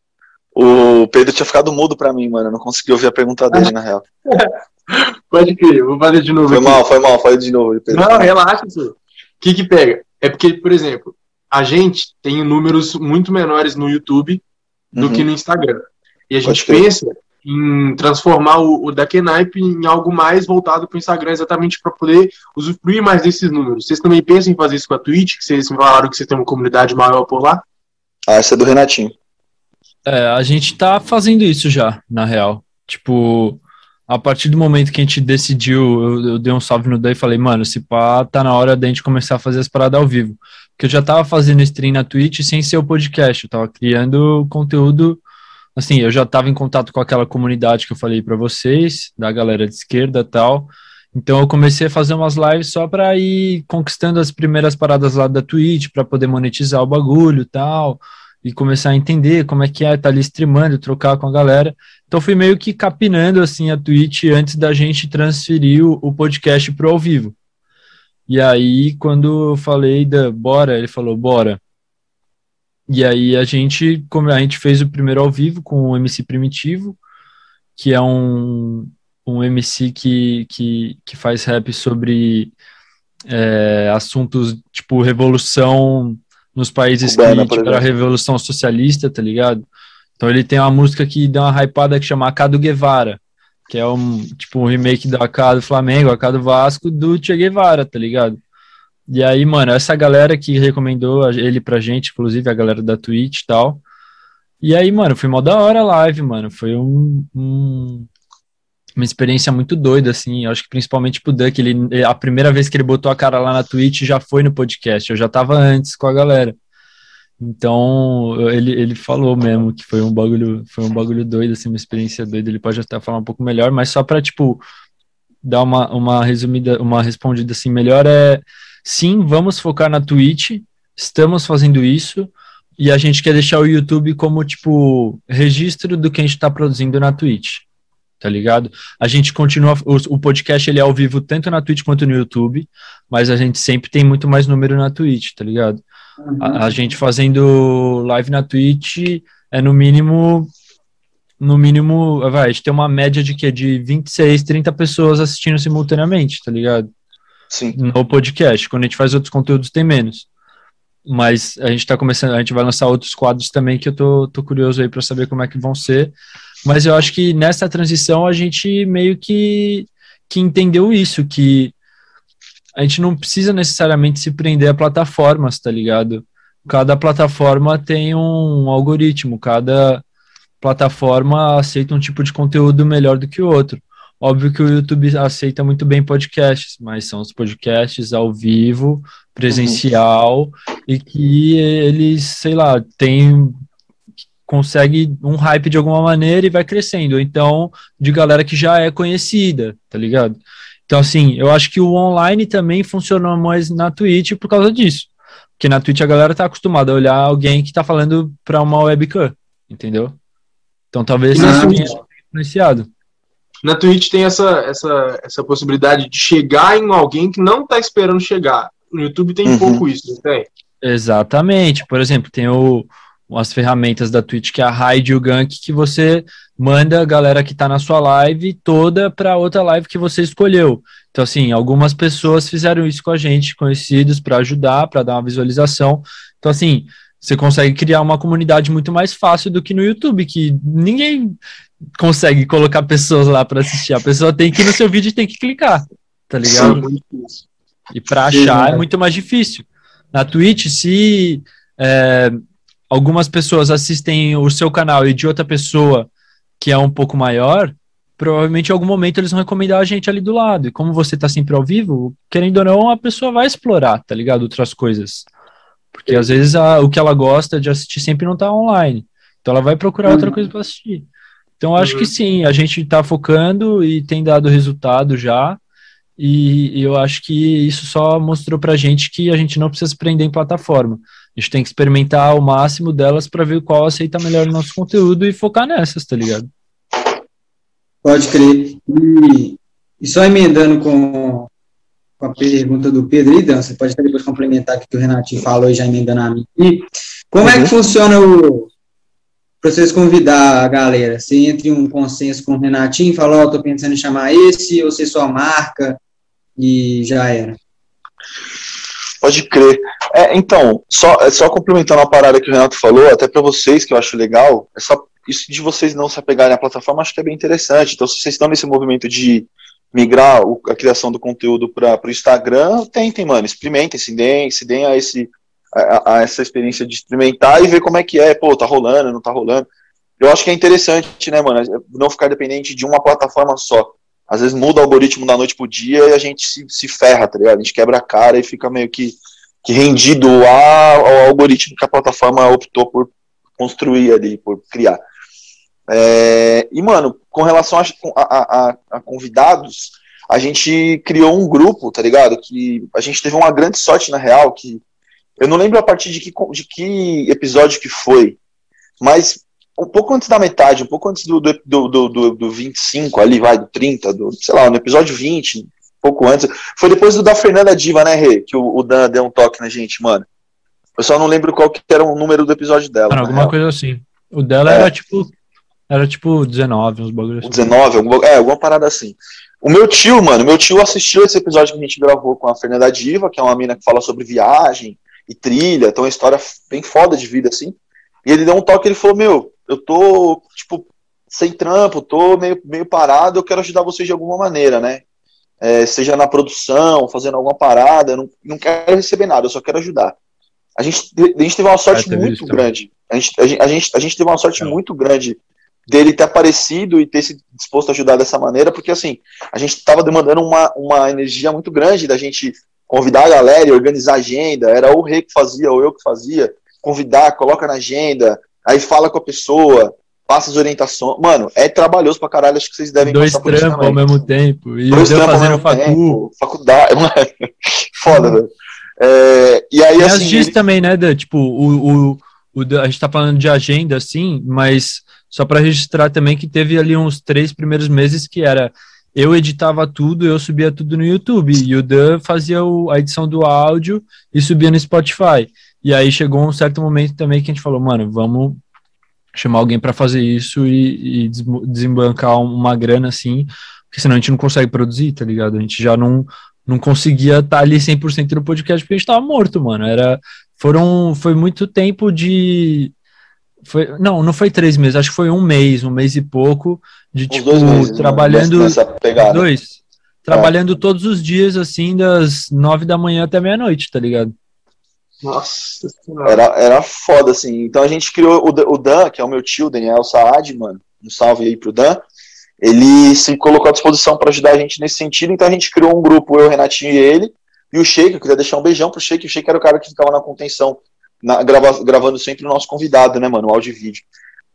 [SPEAKER 4] o Pedro tinha ficado mudo pra mim, mano. Eu não consegui ouvir a pergunta dele, na real.
[SPEAKER 1] Pode crer, vou fazer de novo.
[SPEAKER 4] Foi aqui. mal, foi mal, faz de novo.
[SPEAKER 1] Pedro. Não, relaxa, senhor. O que que pega? É porque, por exemplo, a gente tem números muito menores no YouTube do uhum. que no Instagram. E a gente pensa em transformar o, o da Kenaipe em algo mais voltado para o Instagram, exatamente para poder usufruir mais desses números. Vocês também pensam em fazer isso com a Twitch? Que vocês falaram que você tem uma comunidade maior por lá?
[SPEAKER 4] Ah, essa é do Renatinho.
[SPEAKER 3] É, a gente tá fazendo isso já, na real. Tipo, a partir do momento que a gente decidiu, eu, eu dei um salve no Dan e falei, mano, se pá, tá na hora da gente começar a fazer as paradas ao vivo. Porque eu já tava fazendo stream na Twitch sem ser o podcast, eu tava criando conteúdo assim, eu já estava em contato com aquela comunidade que eu falei para vocês, da galera de esquerda tal. Então eu comecei a fazer umas lives só para ir conquistando as primeiras paradas lá da Twitch, para poder monetizar o bagulho tal, e começar a entender como é que é estar tá ali streamando, trocar com a galera. Então fui meio que capinando assim a Twitch antes da gente transferir o, o podcast pro ao vivo. E aí quando eu falei da bora, ele falou bora. E aí a gente, como a gente fez o primeiro ao vivo com o MC Primitivo, que é um, um MC que, que, que faz rap sobre é, assuntos tipo revolução nos países Cubana, que tiveram a revolução socialista, tá ligado? Então ele tem uma música que deu uma hypada que chama AK do Guevara, que é um tipo um remake da AK do Flamengo, AK do Vasco, do Che Guevara, tá ligado? E aí, mano, essa galera que recomendou ele pra gente, inclusive a galera da Twitch e tal. E aí, mano, foi mó da hora a live, mano. Foi um, um, uma experiência muito doida, assim. Eu acho que principalmente pro Duck, ele, a primeira vez que ele botou a cara lá na Twitch já foi no podcast. Eu já tava antes com a galera. Então, ele, ele falou mesmo que foi um bagulho, foi um bagulho doido, assim, uma experiência doida. Ele pode até falar um pouco melhor, mas só para tipo dar uma, uma resumida, uma respondida assim melhor é sim, vamos focar na Twitch, estamos fazendo isso e a gente quer deixar o YouTube como tipo registro do que a gente está produzindo na Twitch. Tá ligado? A gente continua. O, o podcast ele é ao vivo tanto na Twitch quanto no YouTube, mas a gente sempre tem muito mais número na Twitch, tá ligado? Uhum. A, a, gente fazendo live na Twitch é no mínimo. No mínimo, vai, a gente tem uma média de que de 26, 30 pessoas assistindo simultaneamente, tá ligado?
[SPEAKER 4] Sim.
[SPEAKER 3] No podcast. Quando a gente faz outros conteúdos, tem menos. Mas a gente tá começando, a gente vai lançar outros quadros também que eu tô, tô curioso aí para saber como é que vão ser. Mas eu acho que nessa transição a gente meio que, que entendeu isso, que a gente não precisa necessariamente se prender a plataformas, tá ligado? Cada plataforma tem um algoritmo, cada plataforma aceita um tipo de conteúdo melhor do que o outro. Óbvio que o YouTube aceita muito bem podcasts, mas são os podcasts ao vivo, presencial, uhum. e que eles, sei lá, tem consegue um hype de alguma maneira e vai crescendo. Então, de galera que já é conhecida, tá ligado? Então, assim, eu acho que o online também funciona mais na Twitch por causa disso. Porque na Twitch a galera tá acostumada a olhar alguém que tá falando para uma webcam, entendeu? Então talvez isso tenha influenciado.
[SPEAKER 1] Na Twitch tem essa, essa, essa possibilidade de chegar em alguém que não tá esperando chegar. No YouTube tem uhum. pouco isso, não tem?
[SPEAKER 3] Exatamente. Por exemplo, tem o, as ferramentas da Twitch, que é a Hide e o Gank, que você manda a galera que está na sua live toda para outra live que você escolheu. Então, assim, algumas pessoas fizeram isso com a gente, conhecidos, para ajudar, para dar uma visualização. Então, assim, você consegue criar uma comunidade muito mais fácil do que no YouTube, que ninguém consegue colocar pessoas lá para assistir. A pessoa tem que ir no seu vídeo e tem que clicar, tá ligado? Sim. E para achar é muito mais difícil. Na Twitch, se é, algumas pessoas assistem o seu canal e de outra pessoa que é um pouco maior, provavelmente em algum momento eles vão recomendar a gente ali do lado. E como você tá sempre ao vivo, querendo ou não, a pessoa vai explorar, tá ligado? Outras coisas. Porque às vezes a, o que ela gosta de assistir sempre não tá online. Então ela vai procurar outra coisa para assistir. Então acho uhum. que sim, a gente tá focando e tem dado resultado já. E, e eu acho que isso só mostrou pra gente que a gente não precisa se prender em plataforma. A gente tem que experimentar o máximo delas para ver qual aceita melhor o nosso conteúdo e focar nessas, tá ligado?
[SPEAKER 2] Pode crer. E, e só emendando com, com, a pergunta do Pedro e Dan, você pode até depois complementar o que o Renatinho falou e já emendando a mim. E como uhum. é que uhum. funciona o. Para vocês convidar a galera, você entre um consenso com o Renatinho e fala, ó, oh, tô pensando em chamar esse, ou você só marca e já era.
[SPEAKER 4] Pode crer. É, então, só, é só complementando a parada que o Renato falou, até para vocês, que eu acho legal, é só isso de vocês não se apegarem à plataforma, acho que é bem interessante. Então, se vocês estão nesse movimento de migrar a criação do conteúdo para o Instagram, tentem, mano, experimentem, se deem, se deem a, esse, a, a, essa experiência de experimentar e ver como é que é, pô, tá rolando, não tá rolando. Eu acho que é interessante, né, mano, não ficar dependente de uma plataforma só às vezes muda o algoritmo da noite pro dia e a gente se, se ferra, tá ligado? A gente quebra a cara e fica meio que, que rendido ao, algoritmo que a plataforma optou por construir ali, por criar. É, e, mano, com relação a, a, a, a, convidados, a gente criou um grupo, tá ligado? Que a gente teve uma grande sorte, na real, que eu não lembro a partir de que, de que episódio que foi, mas um pouco antes da metade, um pouco antes do, do, do, do, do 25 ali, vai, do 30, do, sei lá, no episódio 20, um pouco antes. Foi depois do da Fernanda Diva, né, Rê? Que o, o Dan deu um toque na gente, mano. Eu só não lembro qual que era o número do episódio dela.
[SPEAKER 3] Era alguma real. coisa assim. O dela é. era tipo. Era tipo 19, uns bagulhos
[SPEAKER 4] assim. 19, alguma, é, alguma parada assim. O meu tio, mano, meu tio assistiu esse episódio que a gente gravou com a Fernanda Diva, que é uma mina que fala sobre viagem e trilha, então é uma história bem foda de vida, assim. E ele deu um toque, ele falou, meu, eu tô, tipo, sem trampo, tô meio, meio parado, eu quero ajudar vocês de alguma maneira, né? É, seja na produção, fazendo alguma parada, não, não quero receber nada, eu só quero ajudar. A gente, a gente teve uma sorte é, muito grande. A gente, a, gente, a, gente, a gente teve uma sorte é. muito grande dele ter aparecido e ter se disposto a ajudar dessa maneira, porque assim, a gente estava demandando uma, uma energia muito grande da gente convidar a galera e organizar a agenda, era o Rei que fazia, ou eu que fazia, convidar, coloca na agenda, aí fala com a pessoa, passa as orientações. Mano, é trabalhoso pra caralho, acho que vocês devem
[SPEAKER 3] Dois trampos ao mesmo tempo.
[SPEAKER 4] E Dois trampos fazendo facu. Tempo, faculdade. Foda, velho. É, e aí, e assim.
[SPEAKER 3] dias ele... também, né, Dan? Tipo, o, o, o, a gente tá falando de agenda, assim, mas só para registrar também que teve ali uns três primeiros meses que era eu editava tudo, eu subia tudo no YouTube, e o Dan fazia o, a edição do áudio e subia no Spotify. E aí chegou um certo momento também que a gente falou, mano, vamos chamar alguém para fazer isso e, e desembancar uma grana assim, porque senão a gente não consegue produzir, tá ligado? A gente já não, não conseguia estar tá ali 100% no podcast porque a gente tava morto, mano. Era, foram, foi muito tempo de. Foi, não, não foi três meses, acho que foi um mês, um mês e pouco, de Os tipo, meses, né? trabalhando. Dois. Trabalhando é. todos os dias, assim, das nove da manhã até meia-noite, tá ligado?
[SPEAKER 4] Nossa era, era foda, assim. Então a gente criou o, o Dan, que é o meu tio, Daniel Saad, mano. Um salve aí pro Dan. Ele se colocou à disposição para ajudar a gente nesse sentido, então a gente criou um grupo, eu, Renatinho e ele, e o Sheik, eu queria deixar um beijão pro Sheik, o Sheik era o cara que ficava na contenção, na, grava, gravando sempre o nosso convidado, né, mano, o áudio e vídeo.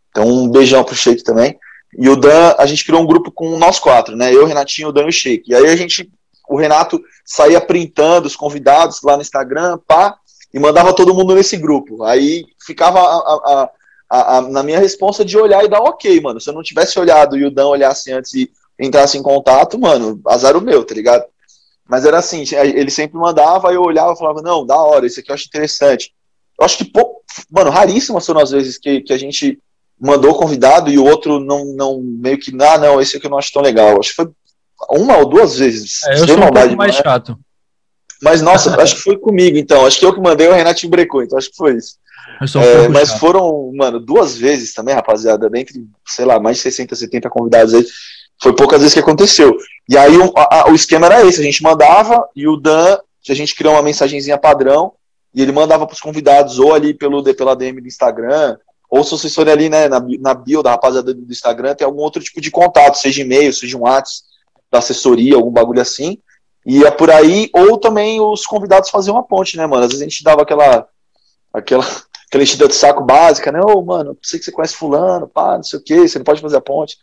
[SPEAKER 4] Então um beijão pro Sheik também. E o Dan, a gente criou um grupo com nós quatro, né, eu, Renatinho, o Dan e o Sheik. E aí a gente, o Renato saía printando os convidados lá no Instagram, pá, e mandava todo mundo nesse grupo. Aí ficava a, a, a, na minha resposta de olhar e dar ok, mano. Se eu não tivesse olhado e o Dan olhasse antes e entrasse em contato, mano, azar o meu, tá ligado? Mas era assim, ele sempre mandava, eu olhava e falava, não, da hora, isso aqui eu acho interessante. Eu acho que, pô, mano, raríssimas foram as vezes que, que a gente mandou convidado e o outro não, não meio que, ah, não, esse aqui eu não acho tão legal. Acho que foi uma ou duas vezes.
[SPEAKER 3] É, eu sou um pouco mais né? chato.
[SPEAKER 4] Mas, nossa, acho que foi comigo, então. Acho que eu que mandei, o Renato brecou, então acho que foi isso. É, mas foram, mano, duas vezes também, rapaziada, dentre, sei lá, mais de 60, 70 convidados aí. Foi poucas vezes que aconteceu. E aí o, a, o esquema era esse: a gente mandava e o Dan, a gente criou uma mensagenzinha padrão e ele mandava para os convidados ou ali pelo, pela DM do Instagram, ou se vocês forem ali, né, na, na bio da rapaziada do Instagram, tem algum outro tipo de contato, seja e-mail, seja um WhatsApp da assessoria, algum bagulho assim. Ia por aí, ou também os convidados faziam uma ponte, né, mano? Às vezes a gente dava aquela. aquela aquela enchida de saco básica, né? Ô, oh, mano, sei que você conhece fulano, pá, não sei o que, você não pode fazer a ponte.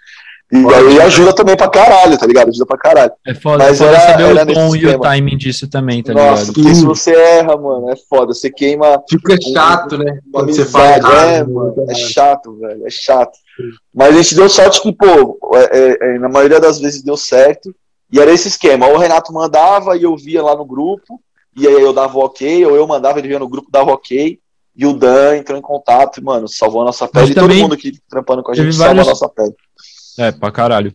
[SPEAKER 4] E pode, aí ajuda também pra caralho, tá ligado? Ajuda pra caralho.
[SPEAKER 3] É foda, Mas é foda era, saber era o tom e o timing disso também, tá
[SPEAKER 4] Nossa, ligado? Porque se você erra, mano, é foda. Você queima.
[SPEAKER 1] Fica um, chato, né?
[SPEAKER 4] Quando você faz. É, mano, é chato, velho. É chato. Mas a gente deu sorte que, pô, é, é, é, na maioria das vezes deu certo. E era esse esquema. O Renato mandava e eu via lá no grupo, e aí eu dava ok, ou eu mandava, ele via no grupo, dava ok. E o Dan entrou em contato e, mano, salvou a nossa pele. E todo mundo aqui trampando com a gente salvou a nossa pele.
[SPEAKER 3] É, pra caralho.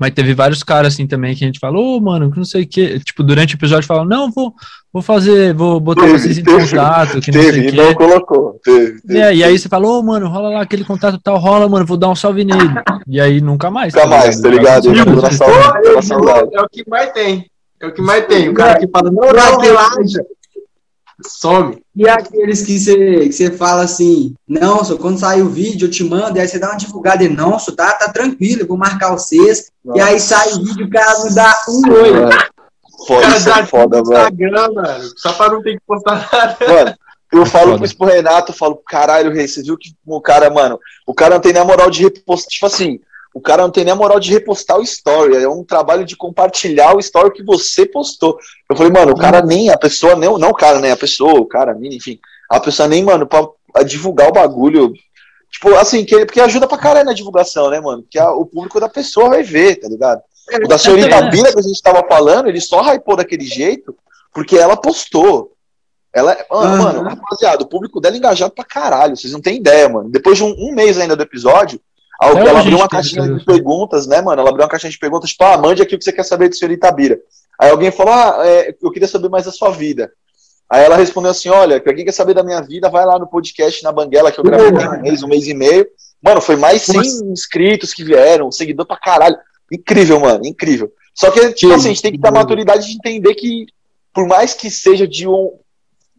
[SPEAKER 3] Mas teve vários caras assim também que a gente falou, oh, mano, não sei o que. Tipo, durante o episódio falaram, não, vou, vou fazer, vou botar teve, vocês em teve, contato. Que
[SPEAKER 4] teve,
[SPEAKER 3] não sei
[SPEAKER 4] e não colocou. Teve, teve,
[SPEAKER 3] é, e aí você falou, oh, mano, rola lá aquele contato tal, rola, mano, vou dar um salve nele. e aí nunca mais.
[SPEAKER 4] Nunca tá mais, tá ligado?
[SPEAKER 1] É o que mais tem. É o que mais tem. O cara que fala, não, não, relaxa. Some.
[SPEAKER 2] E aqueles que você que fala assim, não, só quando sair o vídeo eu te mando, e aí você dá uma divulgada e não, só tá, tá tranquilo, eu vou marcar vocês. Nossa. E aí sai o vídeo, o cara não dá um oi.
[SPEAKER 4] Foda, cara, dá foda,
[SPEAKER 1] Instagram, mano. Só pra não ter que postar nada.
[SPEAKER 4] Mano, eu falo com isso pro Renato, eu falo, caralho, Rei, você viu que o cara, mano, o cara não tem nem a moral de repostar, tipo assim, o cara não tem nem a moral de repostar o story. É um trabalho de compartilhar o story que você postou. Eu falei, mano, o cara nem, a pessoa, nem, não o cara, né? A pessoa, o cara, enfim. A pessoa nem, mano, pra, pra divulgar o bagulho. Tipo, assim, que, porque ajuda pra caralho na divulgação, né, mano? Porque a, o público da pessoa vai ver, tá ligado? O da senhorita Bina que a gente tava falando, ele só hypou daquele jeito porque ela postou. Ela, é, mano, uhum. mano, rapaziada, o público dela é engajado pra caralho, vocês não têm ideia, mano. Depois de um, um mês ainda do episódio, ela, ela abriu uma caixinha de perguntas, né, mano? Ela abriu uma caixinha de perguntas, tipo, ah, mande aqui o que você quer saber do senhor Itabira. Aí alguém falou, ah, é, eu queria saber mais da sua vida. Aí ela respondeu assim: olha, pra quem quer saber da minha vida, vai lá no podcast na Banguela, que eu gravei tem um mês, um mês e meio. Mano, foi mais 100 inscritos que vieram, seguidor pra caralho. Incrível, mano, incrível. Só que, tipo assim, a gente tem que ter a maturidade de entender que, por mais que seja de um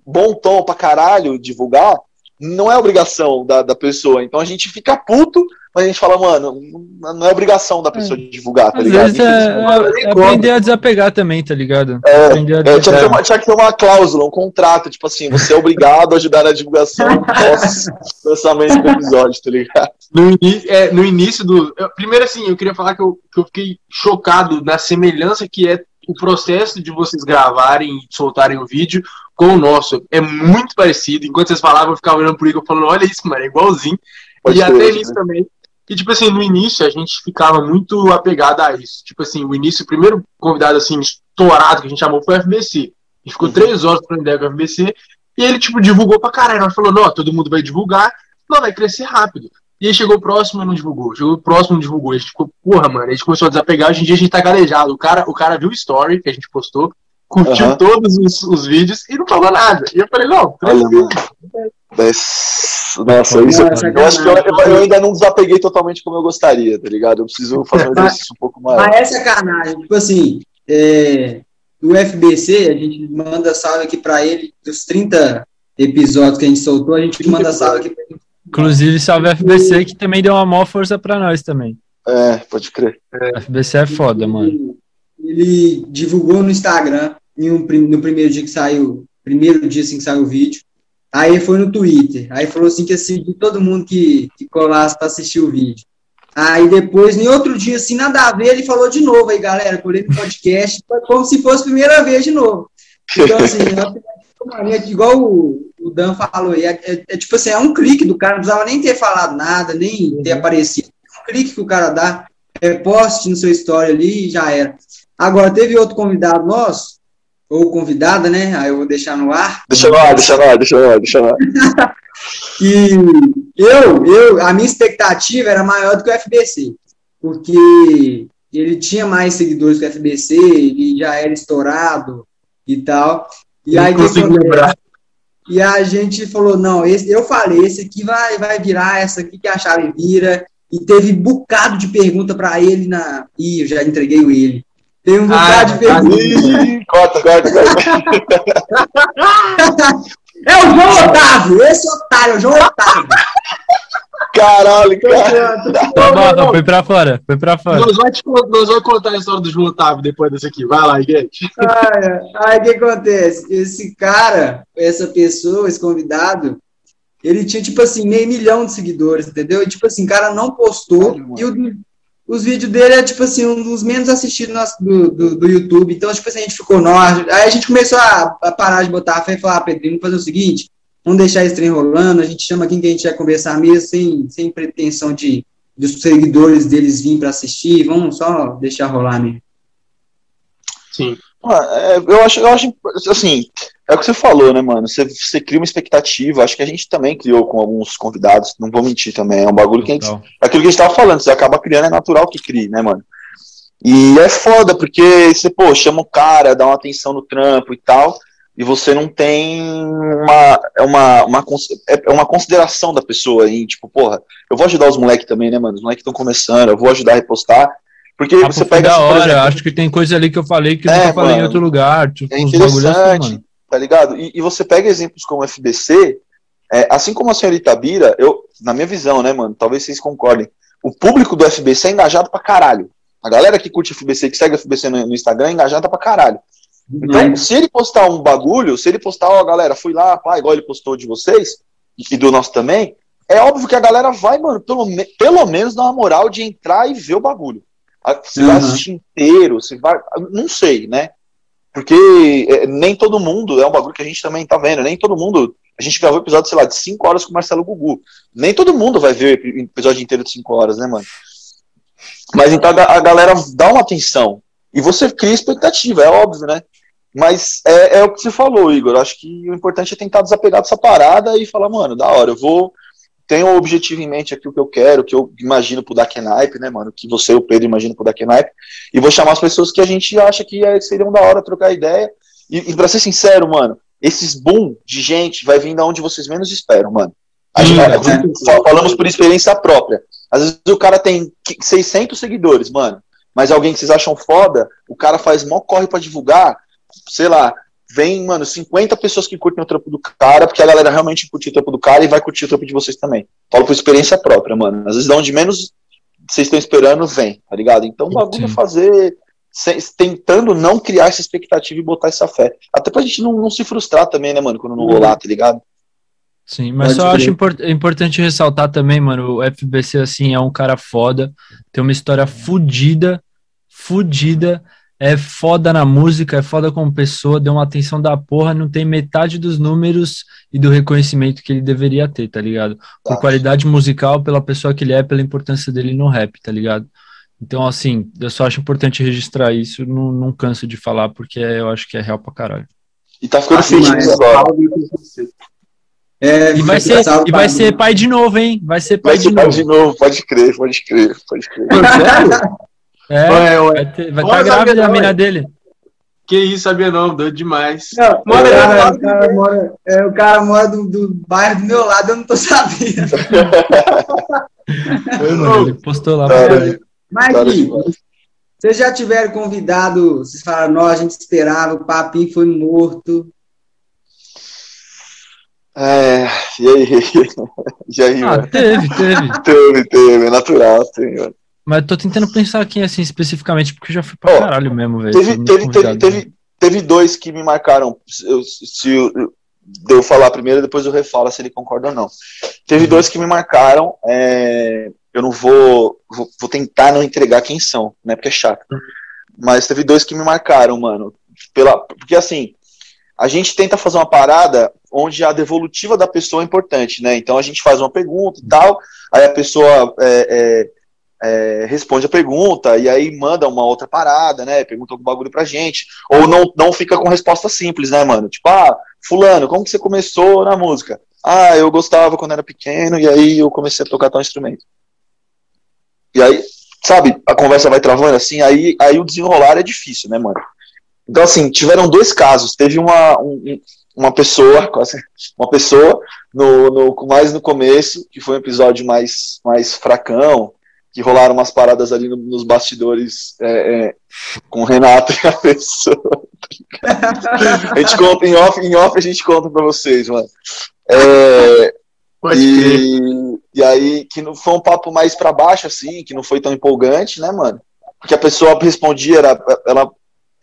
[SPEAKER 4] bom tom pra caralho divulgar, não é obrigação da, da pessoa. Então a gente fica puto mas a gente fala, mano, não é obrigação da pessoa é. divulgar, tá
[SPEAKER 3] Às
[SPEAKER 4] ligado?
[SPEAKER 3] Vezes é, é aprender a desapegar também, tá ligado?
[SPEAKER 4] É, é tinha, que ter uma, tinha que ter uma cláusula, um contrato, tipo assim, você é obrigado a ajudar na divulgação pós lançamento do episódio, tá ligado?
[SPEAKER 1] No, é, no início do. Eu, primeiro, assim, eu queria falar que eu, que eu fiquei chocado na semelhança que é o processo de vocês gravarem e soltarem o vídeo com o nosso. É muito parecido. Enquanto vocês falavam, eu ficava olhando pro Igor falando, olha isso, mano, é igualzinho. Pode e até nisso né? também. E, tipo assim, no início a gente ficava muito apegado a isso. Tipo assim, o início, o primeiro convidado, assim, estourado que a gente chamou foi o FBC. A gente ficou uhum. três horas pra ideia com o FBC. E ele, tipo, divulgou pra caralho. Nós falou, não, todo mundo vai divulgar. Não, vai crescer rápido. E aí chegou o próximo e não divulgou. Chegou o próximo e não divulgou. A gente ficou, porra, mano. A gente começou a desapegar. Hoje em dia a gente tá galejado. O cara, o cara viu o story que a gente postou, curtiu uhum. todos os, os, vídeos e não falou nada. E eu falei, não, tranquilo.
[SPEAKER 4] Mas, nossa, isso, eu acho que eu, eu, ainda não desapeguei totalmente como eu gostaria, tá ligado? Eu preciso fazer um exercício um pouco mais.
[SPEAKER 2] Mas é sacanagem. Tipo assim, é, o FBC, a gente manda salve aqui pra ele, dos 30 episódios que a gente soltou, a gente manda salve aqui pra ele.
[SPEAKER 3] Inclusive, salve FBC, que também deu uma maior força pra nós também.
[SPEAKER 4] É, pode crer.
[SPEAKER 3] É. FBC é foda, mano.
[SPEAKER 2] Ele, divulgou no Instagram, um, no primeiro dia que saiu, primeiro dia assim que saiu o vídeo, Aí foi no Twitter. Aí falou assim que assim, de todo mundo que, que colasse para assistir o vídeo. Aí depois, em outro dia, assim, nada a ver, ele falou de novo aí, galera, colei no podcast, como se fosse a primeira vez de novo. Então, assim, é igual o, o Dan falou aí, é, é, é, tipo assim, é um clique do cara, não precisava nem ter falado nada, nem ter uhum. aparecido. É um clique que o cara dá, é, poste no seu story ali e já era. Agora, teve outro convidado nosso, ou convidada, né? Aí eu vou deixar no ar.
[SPEAKER 4] Deixa no ar, deixa no ar, deixa no ar, deixa no ar.
[SPEAKER 2] e eu, eu, a minha expectativa era maior do que o FBC, porque ele tinha mais seguidores que o FBC, ele já era estourado e tal. E eu aí lembrar. E a gente falou, não, esse, eu falei, esse aqui vai, vai virar, essa aqui que a chave vira. E teve bocado de pergunta para ele na. Ih, eu já entreguei o ele. Tem um bocado ah, de perguntas.
[SPEAKER 4] Corta, corta, corta.
[SPEAKER 2] é o João Otávio, esse otário, é o João Otávio.
[SPEAKER 4] Caralho, cara.
[SPEAKER 3] Tá bom, foi pra fora, foi pra fora.
[SPEAKER 1] Nós vamos, nós vamos contar a história do João Otávio depois desse aqui. Vai lá, gente.
[SPEAKER 2] Aí o que acontece? Esse cara, essa pessoa, esse convidado, ele tinha, tipo assim, meio milhão de seguidores, entendeu? E, tipo assim, o cara não postou. e o, os vídeos dele é, tipo assim, um dos menos assistidos do, do, do, YouTube. Então, tipo assim, a gente ficou, nós. Aí a gente começou a, a parar de botar a fé e falar, ah, Pedrinho, vamos fazer o seguinte, vamos deixar esse trem rolando, a gente chama quem que a gente vai conversar mesmo, sem, sem pretensão de dos seguidores deles virem para assistir, vamos só deixar rolar mesmo.
[SPEAKER 4] Sim. Ah, eu acho, eu acho, assim, é o que você falou, né, mano? Você, você cria uma expectativa. Acho que a gente também criou com alguns convidados. Não vou mentir também. É um bagulho que a gente. É aquilo que a gente tava falando. Você acaba criando, é natural que crie, né, mano? E é foda, porque você, pô, chama o cara, dá uma atenção no trampo e tal, e você não tem uma, é uma, uma, é, é uma consideração da pessoa aí, tipo, porra, eu vou ajudar os moleques também, né, mano? Os moleques estão começando, eu vou ajudar a repostar, porque ah, você pega.
[SPEAKER 3] Da assim, hora, exemplo, acho que tem coisa ali que eu falei que eu é, nunca falei em outro lugar. Tipo,
[SPEAKER 4] é assim, interessante, assim, tá ligado? E, e, você pega exemplos como o FBC, é, assim como a senhorita Bira, eu, na minha visão, né, mano? Talvez vocês concordem. O público do FBC é engajado pra caralho. A galera que curte FBC, que segue o FBC no, no Instagram, é engajada pra caralho. Então, uhum. se ele postar um bagulho, se ele postar, ó, galera, fui lá, pá, igual ele postou de vocês, e do nosso também, é óbvio que a galera vai, mano, pelo, pelo menos dar uma moral de entrar e ver o bagulho. Você uhum. vai assistir inteiro, você vai. Não sei, né? Porque é, nem todo mundo, é um bagulho que a gente também tá vendo, nem todo mundo. A gente gravou episódio, sei lá, de 5 horas com o Marcelo Gugu. Nem todo mundo vai ver o episódio inteiro de 5 horas, né, mano? Mas então a, a, galera dá uma atenção. E você cria expectativa, é óbvio, né? Mas é, é, o que você falou, Igor. Acho que o importante é tentar desapegar dessa parada e falar, mano, da hora, eu vou. Tenho um objetivo em mente aqui, o que eu quero, o que eu imagino pro Dakenaipe, né, mano? Que você e o Pedro imaginam pro Dakenaipe. E vou chamar as pessoas que a gente acha que é, seriam da hora trocar ideia. E, e pra ser sincero, mano, esses boom de gente vai vir da onde vocês menos esperam, mano. A gente, gente, falamos por experiência própria. Às vezes o cara tem 600 seguidores, mano, mas alguém que vocês acham foda, o cara faz mó corre para divulgar, sei lá, vem, mano, 50 pessoas que curtem o trampo do cara, porque a galera realmente curte o trampo do cara e vai curtir o trampo de vocês também. Falo por experiência própria, mano. Às vezes, de onde menos vocês estão esperando, vem, tá ligado? Então, o bagulho é fazer, tentando não criar essa expectativa e botar essa fé. Até pra gente não, não se frustrar também, né, mano, quando não rolar, tá ligado?
[SPEAKER 3] Sim, mas Pode só acho import importante ressaltar também, mano, o FBC, assim, é um cara foda, tem uma história fodida, fodida, é foda na música, é foda como pessoa, deu uma atenção da porra, não tem metade dos números e do reconhecimento que ele deveria ter, tá ligado? Por qualidade musical, pela pessoa que ele é, pela importância dele no rap, tá ligado? Então, assim, eu só acho importante registrar isso, não, não canso de falar, porque eu acho que é real pra caralho.
[SPEAKER 4] E tá ficando feliz agora.
[SPEAKER 3] É, e vai ser, e vai ser pai de novo, hein? Vai ser pai, vai ser de, pai novo.
[SPEAKER 4] de novo. Pode crer, pode crer, pode crer.
[SPEAKER 3] é, vai, vai, ter, vai estar tá grávida a mina dele.
[SPEAKER 1] Que isso, sabia não, doido demais.
[SPEAKER 2] Não, mora, o, cara, o, cara mora, é, o cara mora do, do bairro do meu lado, eu não tô sabendo.
[SPEAKER 3] Ele postou lá. Cara,
[SPEAKER 2] Mas, vocês já tiveram convidado, vocês falaram, não, a gente esperava, o papinho foi morto,
[SPEAKER 4] é, e aí? e aí,
[SPEAKER 3] ah, teve, teve.
[SPEAKER 4] teve, teve, é natural, sim, mano.
[SPEAKER 3] Mas eu tô tentando pensar aqui, assim, especificamente, porque eu já fui pra oh, caralho mesmo, velho.
[SPEAKER 4] Teve, teve, teve, teve, teve, dois que me marcaram. Eu, se eu, eu falar primeiro, depois eu refalo se ele concorda ou não. Teve uhum. dois que me marcaram. É, eu não vou, vou, vou. tentar não entregar quem são, né? Porque é chato. Uhum. Mas teve dois que me marcaram, mano. Pela, porque assim, a gente tenta fazer uma parada onde a devolutiva da pessoa é importante, né? Então a gente faz uma pergunta e tal, aí a pessoa é, é, é, responde a pergunta e aí manda uma outra parada, né? Pergunta algum bagulho pra gente. Ou não, não fica com resposta simples, né, mano? Tipo, ah, fulano, como que você começou na música? Ah, eu gostava quando era pequeno e aí eu comecei a tocar tal instrumento. E aí, sabe, a conversa vai travando assim, aí, aí o desenrolar é difícil, né, mano? Então, assim, tiveram dois casos. Teve uma, um, uma pessoa, uma pessoa no, no, mais no começo, que foi um episódio mais, mais fracão, que rolaram umas paradas ali no, nos bastidores é, é, com o Renato e a pessoa. a gente conta em off, em off a gente conta pra vocês, mano. É, e, e aí, que não foi um papo mais para baixo, assim, que não foi tão empolgante, né, mano? Porque a pessoa respondia, era, ela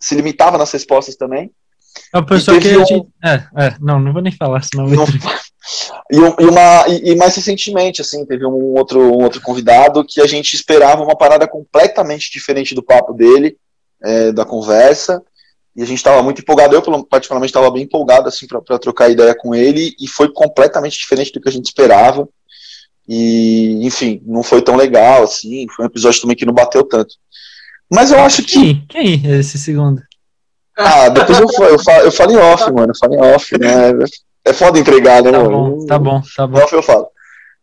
[SPEAKER 4] se limitava nas respostas também.
[SPEAKER 3] É o pessoal que um... gente... é, é, não, não vou nem falar, senão não...
[SPEAKER 4] e, e, uma, e, e, mais recentemente, assim, teve um outro, um outro convidado que a gente esperava uma parada completamente diferente do papo dele, é, da conversa, e a gente estava muito empolgado, eu particularmente estava bem empolgado, assim, para trocar ideia com ele, e foi completamente diferente do que a gente esperava, e, enfim, não foi tão legal, assim, foi um episódio também que não bateu tanto. Mas eu acho
[SPEAKER 3] que. Quem? Quem é esse segundo?
[SPEAKER 4] Ah, depois eu, eu, falo, eu falo em off, mano. Eu falo em off, né? É foda entregar, né,
[SPEAKER 3] tá
[SPEAKER 4] mano?
[SPEAKER 3] Bom, tá bom, tá bom.
[SPEAKER 4] Off eu falo.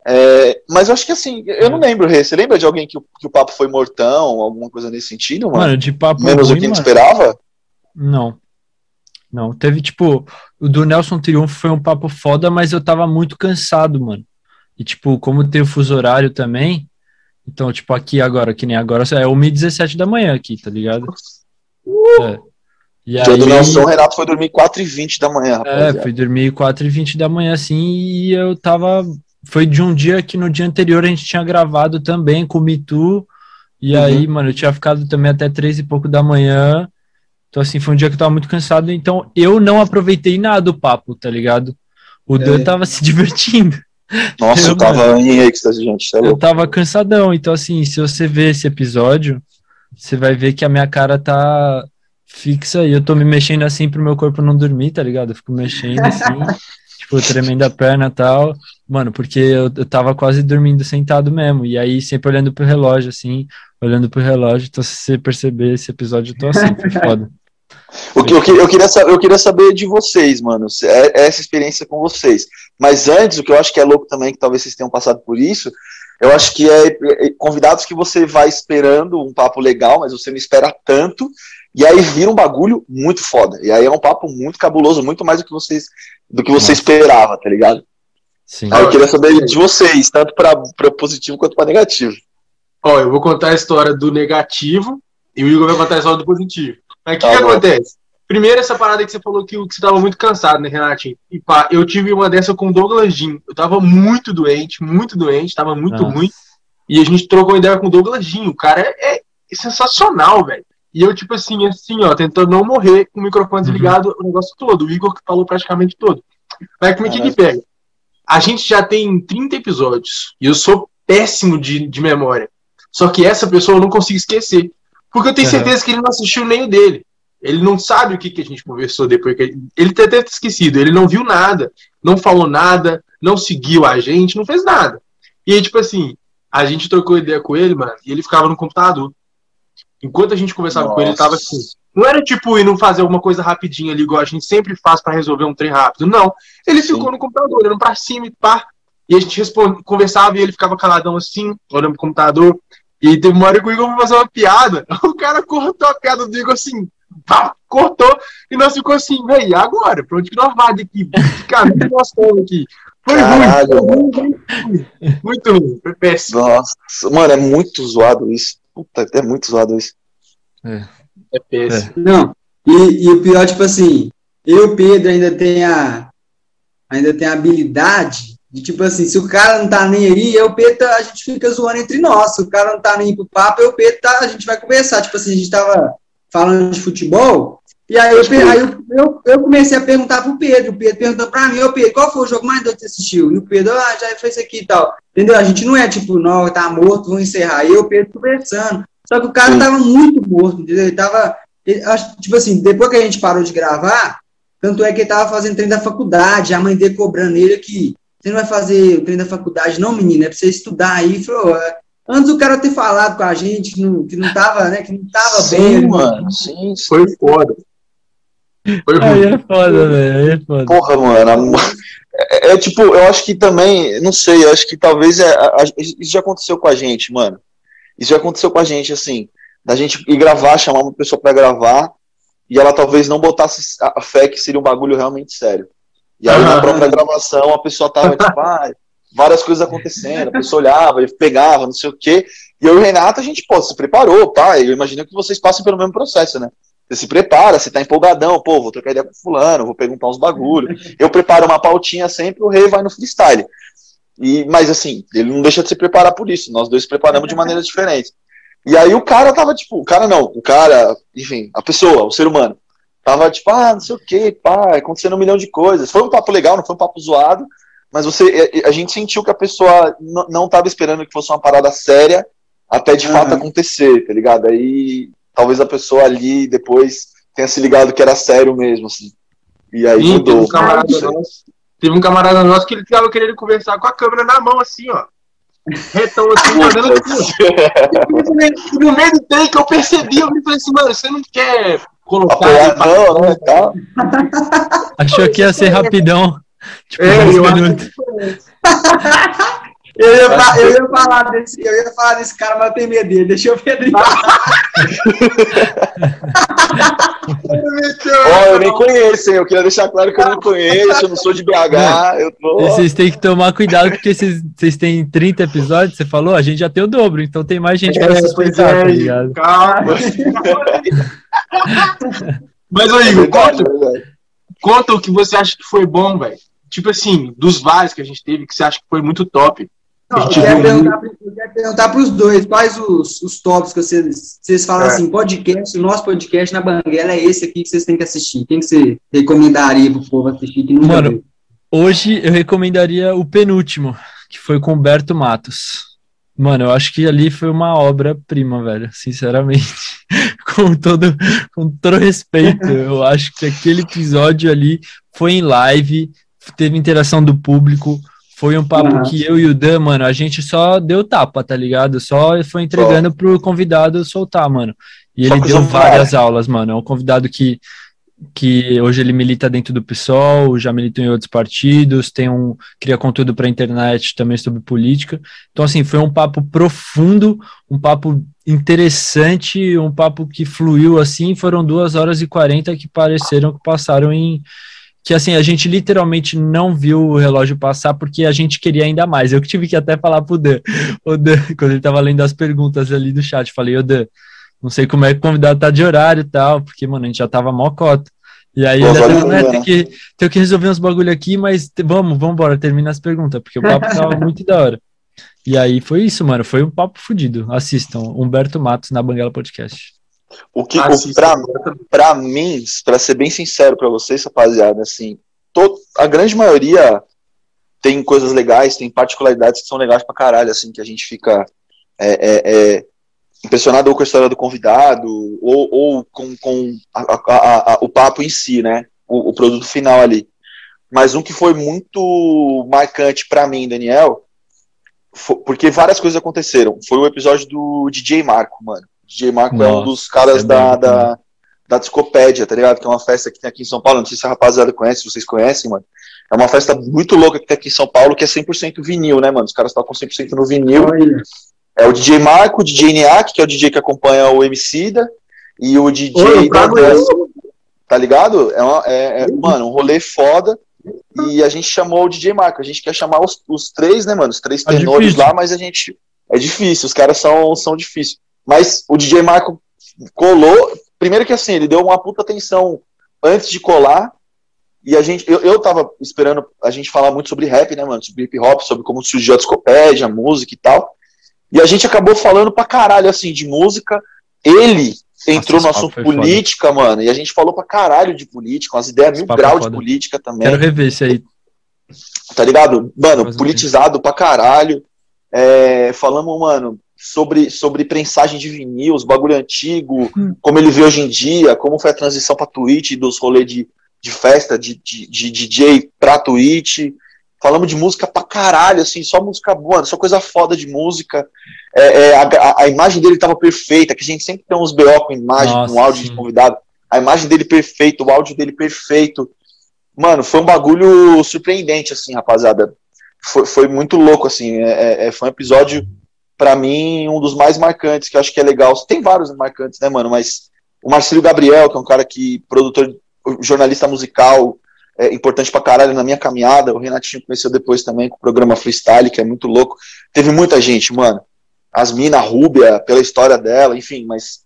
[SPEAKER 4] É, mas eu acho que assim, eu não lembro, Rê. Você lembra de alguém que o, que o papo foi mortão, alguma coisa nesse sentido, mano? Mano,
[SPEAKER 3] de papo.
[SPEAKER 4] Menos ruim, do que a gente esperava?
[SPEAKER 3] Não. Não. Teve, tipo, o do Nelson Triunfo foi um papo foda, mas eu tava muito cansado, mano. E, tipo, como tem o fuso horário também, então, tipo, aqui agora, que nem agora, é 1h17 da manhã aqui, tá ligado?
[SPEAKER 4] Uh! É. E aí, do Nelson, o Renato foi dormir 4h20 da manhã,
[SPEAKER 3] É, fui dormir 4h20 da manhã, assim, e eu tava... Foi de um dia que no dia anterior a gente tinha gravado também com o Mitu, e uhum. aí, mano, eu tinha ficado também até três e pouco da manhã, então, assim, foi um dia que eu tava muito cansado, então eu não aproveitei nada do papo, tá ligado? O é. Dan tava se divertindo.
[SPEAKER 4] Nossa, eu, eu tava mano, em êxtase, gente. É
[SPEAKER 3] eu tava cansadão, então assim, se você ver esse episódio, você vai ver que a minha cara tá fixa e eu tô me mexendo assim pro meu corpo não dormir, tá ligado? Eu fico mexendo assim, tipo, tremendo a perna e tal. Mano, porque eu, eu tava quase dormindo sentado mesmo. E aí, sempre olhando pro relógio, assim, olhando pro relógio. Então, se você perceber esse episódio, eu tô assim, foi foda.
[SPEAKER 4] O que, eu, eu, queria, eu queria saber de vocês, mano, é, é essa experiência com vocês. Mas antes, o que eu acho que é louco também, que talvez vocês tenham passado por isso, eu acho que é, é convidados que você vai esperando um papo legal, mas você não espera tanto, e aí vira um bagulho muito foda. E aí é um papo muito cabuloso, muito mais do que vocês do que você esperava, tá ligado? Sim. Aí eu queria saber de vocês, tanto para positivo quanto para negativo.
[SPEAKER 1] Ó, eu vou contar a história do negativo e o Igor vai contar a história do positivo. Mas o que, tá que acontece? Primeiro, essa parada que você falou que, que você tava muito cansado, né, Renatinho? E pá, eu tive uma dessa com o Douglas Jim. Eu tava muito doente, muito doente, tava muito Nossa. ruim. E a gente trocou ideia com o Douglas Jim. O cara é, é sensacional, velho. E eu, tipo assim, assim, ó, tentando não morrer com o microfone uhum. desligado o negócio todo. O Igor que falou praticamente todo. Mas como é que, que pega? A gente já tem 30 episódios. E eu sou péssimo de, de memória. Só que essa pessoa eu não consigo esquecer. Porque eu tenho certeza que ele não assistiu nem o dele. Ele não sabe o que, que a gente conversou depois. Que ele, ele até ter esquecido. Ele não viu nada, não falou nada, não seguiu a gente, não fez nada. E aí, tipo assim, a gente trocou ideia com ele, mano, e ele ficava no computador. Enquanto a gente conversava Nossa. com ele, ele tava assim. Não era tipo ir não fazer alguma coisa rapidinho ali, igual a gente sempre faz para resolver um trem rápido. Não. Ele Sim. ficou no computador, olhando pra cima e pá. E a gente responde, conversava e ele ficava caladão assim, olhando pro computador. E teve uma hora que o Igor foi fazer uma piada. O cara cortou a piada do Igor assim, pá, cortou. E nós ficou assim, véi, agora? Pra onde que nós vamos aqui? Que caminho nós estamos aqui? Foi Caralho, ruim, foi ruim, muito ruim, foi péssimo.
[SPEAKER 4] Nossa, mano, é muito zoado isso. Puta, é muito zoado isso.
[SPEAKER 2] É, é péssimo. É. Não, e, e o pior, tipo assim, eu, Pedro, ainda tem a ainda tem a habilidade de tipo assim, se o cara não tá nem aí, eu, Pedro, a gente fica zoando entre nós. Se o cara não tá nem pro papo, eu, Pedro, tá, a gente vai conversar. Tipo assim, a gente tava falando de futebol, e aí, eu, aí eu, eu, comecei a perguntar pro Pedro, o Pedro perguntou pra mim, ô Pedro, qual foi o jogo mais doido que você assistiu? E o Pedro, ah, já fez isso aqui e tal. Entendeu? A gente não é tipo, não, tá morto, vamos encerrar. E eu, o Pedro, conversando. Só que o cara Sim. tava muito morto, entendeu? Ele tava, ele, tipo assim, depois que a gente parou de gravar, tanto é que ele tava fazendo treino da faculdade, a mãe dele cobrando ele que você não vai fazer o treino da faculdade, não, menino, é pra você estudar aí. Ele falou, é, Antes o cara ter falado com a gente que não, que não tava, né? Que não tava sim, bem.
[SPEAKER 4] Mano, sim, sim.
[SPEAKER 1] Foi foda.
[SPEAKER 3] Foi aí é foda, velho. É foda.
[SPEAKER 4] Porra, mano. É, é, tipo, eu acho que também, não sei, eu acho que talvez é, a, isso já aconteceu com a gente, mano. Isso já aconteceu com a gente, assim, da gente ir gravar, chamar uma pessoa para gravar e ela talvez não botasse a fé que seria um bagulho realmente sério. E aí, na própria gravação, a pessoa tava tipo, ah, várias coisas acontecendo, a pessoa olhava, pegava, não sei o quê. E eu e o Renato, a gente, pô, se preparou, pá. Eu imagino que vocês passem pelo mesmo processo, né? Você se prepara, você tá empolgadão, pô, vou trocar ideia com fulano, vou perguntar uns bagulho. Eu preparo uma pautinha sempre, o rei vai no freestyle. E, mas assim, ele não deixa de se preparar por isso. Nós dois preparamos de maneiras diferentes. E aí o cara tava, tipo, o cara não, o cara, enfim, a pessoa, o ser humano, tava tipo, ah, não sei o que, pá, acontecendo um milhão de coisas. Foi um papo legal, não foi um papo zoado, mas você, a gente sentiu que a pessoa não estava esperando que fosse uma parada séria até de uhum. fato acontecer, tá ligado? Aí talvez a pessoa ali depois tenha se ligado que era sério mesmo, assim. E aí Sim, mudou.
[SPEAKER 1] Teve um, camarada nosso, teve um camarada nosso que ele tava querendo conversar com a câmera na mão, assim, ó. Retão assim, olhando assim. no meio do take eu percebi, eu falei assim, mano, você não quer colocar. Apoiar, não, né,
[SPEAKER 3] tá? Achou que ia ser rapidão. Tipo, é, eu minutos.
[SPEAKER 2] Eu ia, eu, ia falar desse, eu ia falar desse cara, mas eu tenho medo dele. Deixa eu ver.
[SPEAKER 4] oh, eu nem conheço, hein? Eu queria deixar claro que eu não conheço, eu não sou de BH. Eu tô...
[SPEAKER 3] Vocês têm que tomar cuidado, porque vocês, vocês têm 30 episódios, você falou, a gente já tem o dobro, então tem mais gente para é, suspeitar, é, tá ligado? Calma.
[SPEAKER 1] mas, ô Igor, conta, conta o que você acha que foi bom, velho tipo assim, dos vários que a gente teve, que você acha que foi muito top?
[SPEAKER 2] Não, eu, quero perguntar, para os dois, quais os, os tops que vocês, vocês falam é. assim, podcast, o nosso podcast na Banguela é esse aqui que vocês têm que assistir. Quem que você recomendaria para o povo assistir que nunca
[SPEAKER 3] Mano, viu? hoje eu recomendaria o penúltimo, que foi com Humberto Matos. Mano, eu acho que ali foi uma obra-prima, velho, sinceramente. com, todo, com todo respeito, eu acho que aquele episódio ali foi em live, teve interação do público. Foi um papo uhum. que eu e o Dan, mano, a gente só deu tapa, tá ligado? Só foi entregando pro convidado soltar, mano. E ele deu várias aulas, mano. É um convidado que, que hoje ele milita dentro do PSOL, já milita em outros partidos, tem um cria conteúdo para internet também sobre política. Então assim, foi um papo profundo, um papo interessante, um papo que fluiu assim, foram duas horas e quarenta que pareceram que passaram em que assim, a gente literalmente não viu o relógio passar porque a gente queria ainda mais. Eu tive que até falar pro Dan, o Dan quando ele tava lendo as perguntas ali do chat, falei, ô Dan, não sei como é que o convidado tá de horário e tal, porque, mano, a gente já tava mó cota. E aí ele até, né, tem, que, tem que resolver uns bagulho aqui, mas vamos, vamos embora, termina as perguntas, porque o papo tava muito da hora. E aí foi isso, mano, foi um papo fodido. Assistam, Humberto Matos na Banguela Podcast.
[SPEAKER 4] O que, pra, pra mim, pra ser bem sincero pra vocês, rapaziada, assim, to, a grande maioria tem coisas legais, tem particularidades que são legais pra caralho, assim, que a gente fica é, é, é, impressionado ou com a história do convidado, ou, ou com, com a, a, a, o papo em si, né? O, o, produto final ali. Mas um que foi muito marcante para mim, Daniel, foi, porque várias coisas aconteceram. Foi o episódio do DJ Marco, mano. DJ Marco Nossa, é um dos caras é da, da, da Discopédia, tá ligado? Que é uma festa que tem aqui em São Paulo. Não sei se a rapaziada conhece, se vocês conhecem, mano. É uma festa muito louca que tem aqui em São Paulo, que é 100% vinil, né, mano? Os caras tocam 100% no vinil. Olha. É o DJ Marco, o DJ Niak, que é o DJ que acompanha o Emicida, e o DJ Oi, da Tá ligado? É, uma, é, é, mano, um rolê foda. E a gente chamou o DJ Marco. A gente quer chamar os, os três, né, mano? Os três é tenores lá, mas a gente. É difícil, os caras são, são difíceis. Mas o DJ Marco colou. Primeiro que assim, ele deu uma puta atenção antes de colar. E a gente, eu, eu tava esperando a gente falar muito sobre rap, né, mano? Sobre hip hop, sobre como surgiu a discopédia, a música e tal. E a gente acabou falando pra caralho, assim, de música. Ele entrou Nossa, no assunto política, foda. mano, e a gente falou pra caralho de política, umas ideias mil graus de política também.
[SPEAKER 3] Quero rever isso aí.
[SPEAKER 4] Tá ligado? Mano, politizado pra caralho. É, falamos, mano, sobre, sobre prensagem de vinil, os bagulho antigo, hum. como ele vê hoje em dia, como foi a transição pra Twitch, dos rolês de, de festa, de, de, de DJ pra Twitch. Falamos de música pra caralho, assim, só música boa, só coisa foda de música. É, é, a, a, imagem dele tava perfeita, que a gente sempre tem uns BO com imagem, Nossa, com áudio sim. de convidado. A imagem dele perfeita, o áudio dele perfeito. Mano, foi um bagulho surpreendente, assim, rapaziada. Foi, foi muito louco, assim. É, é, é foi um episódio, para mim, um dos mais marcantes, que eu acho que é legal. Tem vários marcantes, né, mano? Mas o Marcelo Gabriel, que é um cara que, produtor, jornalista musical, é, importante pra caralho na minha caminhada. O Renatinho conheceu depois também com o programa Freestyle, que é muito louco. Teve muita gente, mano. Asmina Rúbia, pela história dela, enfim, mas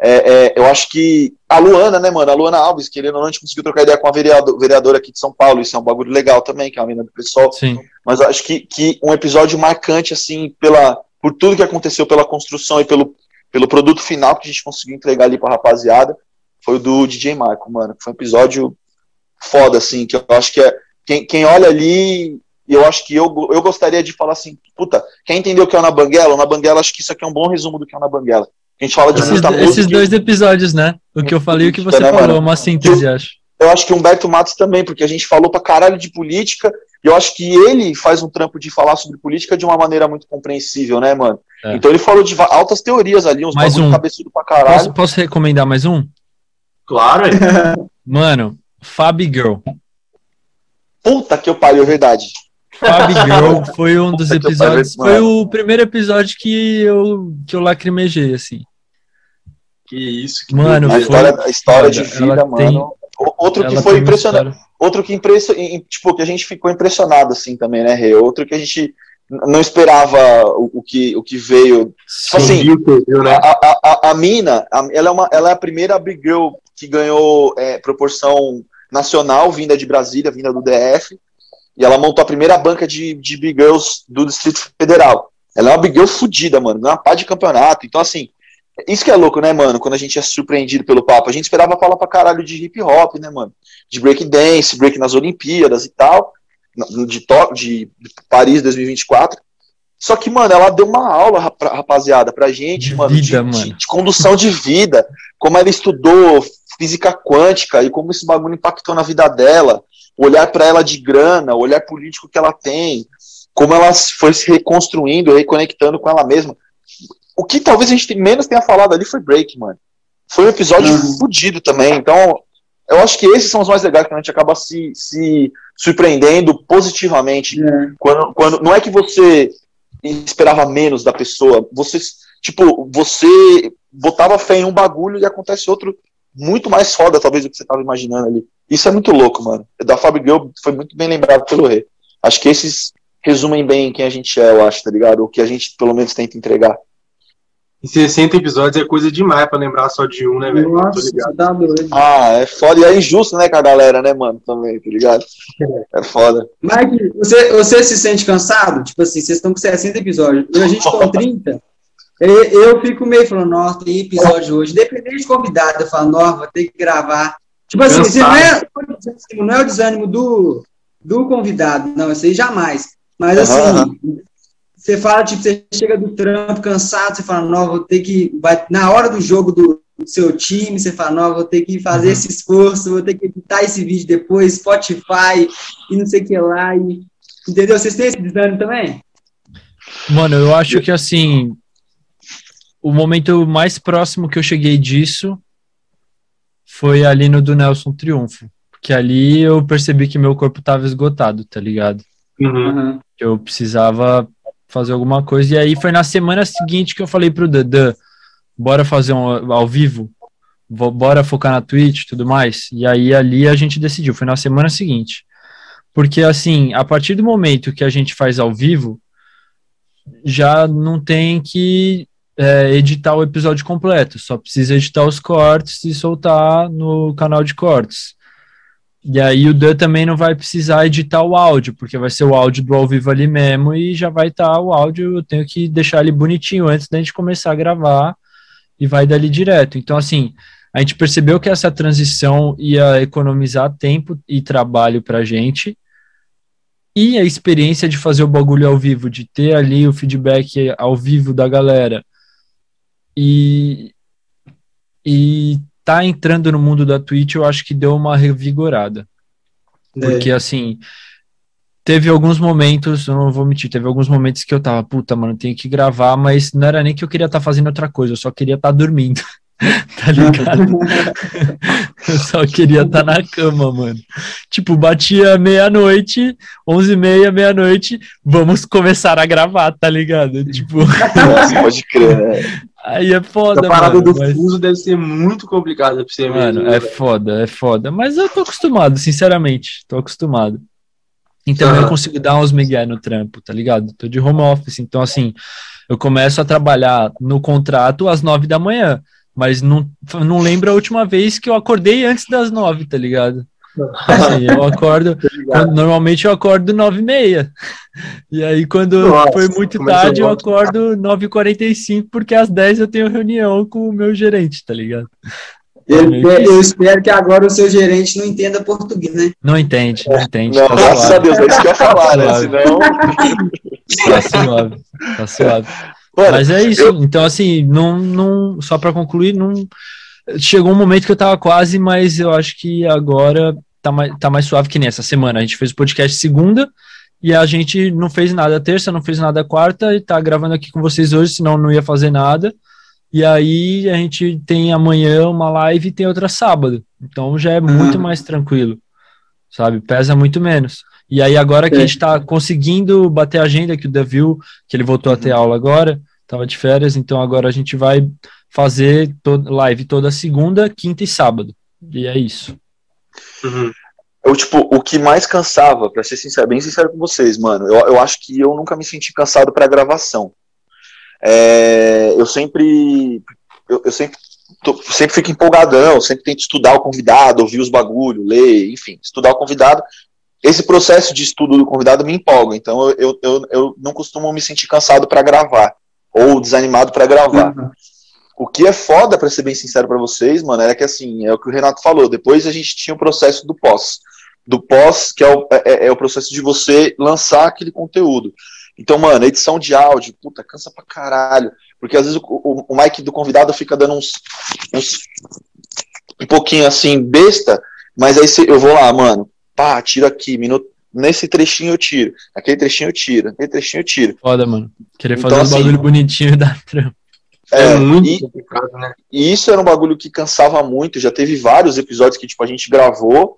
[SPEAKER 4] é, é, eu acho que a Luana, né, mano? A Luana Alves, querendo ou não, a gente conseguiu trocar ideia com a vereador, vereadora aqui de São Paulo. Isso é um bagulho legal também, que é uma menina do pessoal.
[SPEAKER 3] Sim.
[SPEAKER 4] Mas eu acho que, que um episódio marcante, assim, pela, por tudo que aconteceu, pela construção e pelo, pelo produto final que a gente conseguiu entregar ali pra rapaziada, foi o do DJ Marco, mano. Foi um episódio foda, assim, que eu acho que é. Quem, quem olha ali, eu acho que eu, eu gostaria de falar assim, puta, quem entendeu o que é o Na Banguela? O Na Banguela, acho que isso aqui é um bom resumo do que é o Na Banguela. A gente fala de
[SPEAKER 3] esses, muita música. Esses dois episódios, né? O que eu falei e o que você né, falou, uma síntese, eu, acho.
[SPEAKER 4] Eu acho que o Humberto Matos também, porque a gente falou pra caralho de política, e eu acho que ele faz um trampo de falar sobre política de uma maneira muito compreensível, né, mano? É. Então ele falou de altas teorias ali, uns
[SPEAKER 3] mais um. cabeçudo pra caralho. Posso, posso recomendar mais um?
[SPEAKER 1] Claro.
[SPEAKER 3] Mano, Fab Girl.
[SPEAKER 4] Puta que eu pariu, é verdade.
[SPEAKER 3] Fab Girl foi um dos episódios. Foi o primeiro episódio que eu, que eu lacrimejei, assim.
[SPEAKER 1] Que isso, que
[SPEAKER 3] mano.
[SPEAKER 4] A história, a história de vida, mano. Tem, outro que foi impressionante. Outro que, impresso, tipo, que a gente ficou impressionado, assim, também, né, Rê? Outro que a gente não esperava o, o, que, o que veio. Sim, assim, viu, né? a, a, a, Mina, a, ela, é uma, ela é a primeira Big Girl que ganhou é, proporção nacional, vinda de Brasília, vinda do DF, e ela montou a primeira banca de, de Big Girls do Distrito Federal. Ela é uma Big Girl fodida, mano, uma pá de campeonato. Então, assim, isso que é louco, né, mano? Quando a gente é surpreendido pelo papo. A gente esperava falar pra caralho de hip hop, né, mano? De break dance, break nas Olimpíadas e tal. De, de, de Paris 2024. Só que, mano, ela deu uma aula, rapaziada, pra gente, de mano, vida, de, mano. de, condução de vida. Como ela estudou física quântica e como esse bagulho impactou na vida dela. Olhar para ela de grana, olhar político que ela tem. Como ela foi se reconstruindo, reconectando com ela mesma o que talvez a gente menos tenha falado ali foi break, mano. foi um episódio uhum. fodido também. Então, eu acho que esses são os mais legais, que a gente acaba se, se surpreendendo positivamente. É. Quando, quando, não é que você esperava menos da pessoa, você, tipo, você botava fé em um bagulho e acontece outro muito mais foda, talvez, do que você estava imaginando ali. Isso é muito louco, mano. Da Fábio Girl foi muito bem lembrado pelo Rei. Acho que esses resumem bem quem a gente é, eu acho, tá ligado? O que a gente, pelo menos, tenta entregar.
[SPEAKER 1] E 60 episódios é coisa demais pra lembrar só de um, né, velho?
[SPEAKER 2] Nossa, tá doido.
[SPEAKER 4] Ah, é foda. E é injusto, né, com a galera, né, mano? Também, tá ligado? É foda.
[SPEAKER 2] Mike, você, você se sente cansado? Tipo assim, vocês estão com 60 episódios. E a gente com 30. Eu fico meio falando, nossa, tem episódio hoje. Dependendo de convidado, eu falo, nossa, vou ter que gravar. Tipo assim, assim não, é, não é o desânimo do, do convidado, não, isso aí jamais. Mas assim, uhum. Você fala, tipo, você chega do trampo cansado, você fala, não, vou ter que. Vai, na hora do jogo do, do seu time, você fala, não, vou ter que fazer uhum. esse esforço, vou ter que editar esse vídeo depois, Spotify e não sei o que lá. E, entendeu? Vocês têm esse desânimo também?
[SPEAKER 3] Mano, eu acho que assim. O momento mais próximo que eu cheguei disso foi ali no do Nelson Triunfo. Porque ali eu percebi que meu corpo tava esgotado, tá ligado?
[SPEAKER 1] Uhum.
[SPEAKER 3] Eu precisava fazer alguma coisa. E aí foi na semana seguinte que eu falei pro Dadan, bora fazer um ao vivo? Bora focar na Twitch e tudo mais? E aí ali a gente decidiu, foi na semana seguinte. Porque assim, a partir do momento que a gente faz ao vivo, já não tem que é, editar o episódio completo, só precisa editar os cortes e soltar no canal de cortes. E aí o Dan também não vai precisar editar o áudio, porque vai ser o áudio do ao vivo ali mesmo e já vai estar tá o áudio, eu tenho que deixar ele bonitinho antes da gente começar a gravar e vai dali direto. Então, assim, a gente percebeu que essa transição ia economizar tempo e trabalho pra gente. E a experiência de fazer o bagulho ao vivo, de ter ali o feedback ao vivo da galera. E, e tá entrando no mundo da Twitch, eu acho que deu uma revigorada. É. Porque, assim, teve alguns momentos, eu não vou mentir, teve alguns momentos que eu tava, puta, mano, tenho que gravar, mas não era nem que eu queria estar tá fazendo outra coisa, eu só queria estar tá dormindo. tá ligado? eu só queria estar tá na cama, mano. Tipo, batia meia-noite, onze e meia, meia-noite, vamos começar a gravar, tá ligado? Tipo.
[SPEAKER 4] pode crer, né?
[SPEAKER 3] Aí é foda,
[SPEAKER 1] A parada mano, do mas... fuso deve ser muito complicada pra você
[SPEAKER 3] Mano, mesmo, é foda, é foda. Mas eu tô acostumado, sinceramente. Tô acostumado. Então uhum. eu consigo dar uns migué no trampo, tá ligado? Tô de home office, então assim, eu começo a trabalhar no contrato às nove da manhã, mas não, não lembro a última vez que eu acordei antes das nove, tá ligado? Assim, eu acordo. quando, normalmente eu acordo 9 e meia. E aí, quando Nossa, foi muito tarde, eu acordo 9h45, porque às 10 eu tenho reunião com o meu gerente, tá ligado?
[SPEAKER 2] Eu, eu, espero que agora o seu gerente não entenda português, né?
[SPEAKER 3] Não entende, não entende.
[SPEAKER 4] Não, tá graças a Deus, é isso que eu ia falar, né? Senão.
[SPEAKER 3] Tá suave, tá suave. Mano, Mas é isso. Eu... Então, assim, não, não, só para concluir, não. Chegou um momento que eu tava quase, mas eu acho que agora tá mais, tá mais suave que nessa semana. A gente fez o podcast segunda e a gente não fez nada terça, não fez nada quarta e tá gravando aqui com vocês hoje, senão não ia fazer nada. E aí a gente tem amanhã uma live e tem outra sábado. Então já é muito uhum. mais tranquilo, sabe? Pesa muito menos. E aí agora que a gente tá conseguindo bater a agenda, que o Devil, que ele voltou uhum. a ter aula agora, tava de férias, então agora a gente vai fazer live toda segunda, quinta e sábado. E é isso.
[SPEAKER 4] Uhum. Eu, tipo, o que mais cansava, pra ser sincero, bem sincero com vocês, mano, eu, eu acho que eu nunca me senti cansado pra gravação. É, eu sempre. Eu, eu sempre, tô, sempre fico empolgadão, sempre tento estudar o convidado, ouvir os bagulho, ler, enfim, estudar o convidado. Esse processo de estudo do convidado me empolga, então eu, eu, eu não costumo me sentir cansado para gravar, ou desanimado para gravar. Uhum. O que é foda, para ser bem sincero para vocês, mano, era que assim, é o que o Renato falou. Depois a gente tinha o processo do pós. Do pós, que é o, é, é, é o processo de você lançar aquele conteúdo. Então, mano, edição de áudio, puta, cansa pra caralho. Porque às vezes o, o, o mic do convidado fica dando uns, uns. um pouquinho assim, besta, mas aí eu vou lá, mano, pá, tiro aqui, minuto, nesse trechinho eu tiro, aquele trechinho eu tiro, aquele trechinho eu tiro.
[SPEAKER 3] Foda, mano. Querer então, fazer um assim, bagulho bonitinho dar trampo.
[SPEAKER 4] É, é muito e, complicado, né? E isso era um bagulho que cansava muito. Já teve vários episódios que tipo, a gente gravou,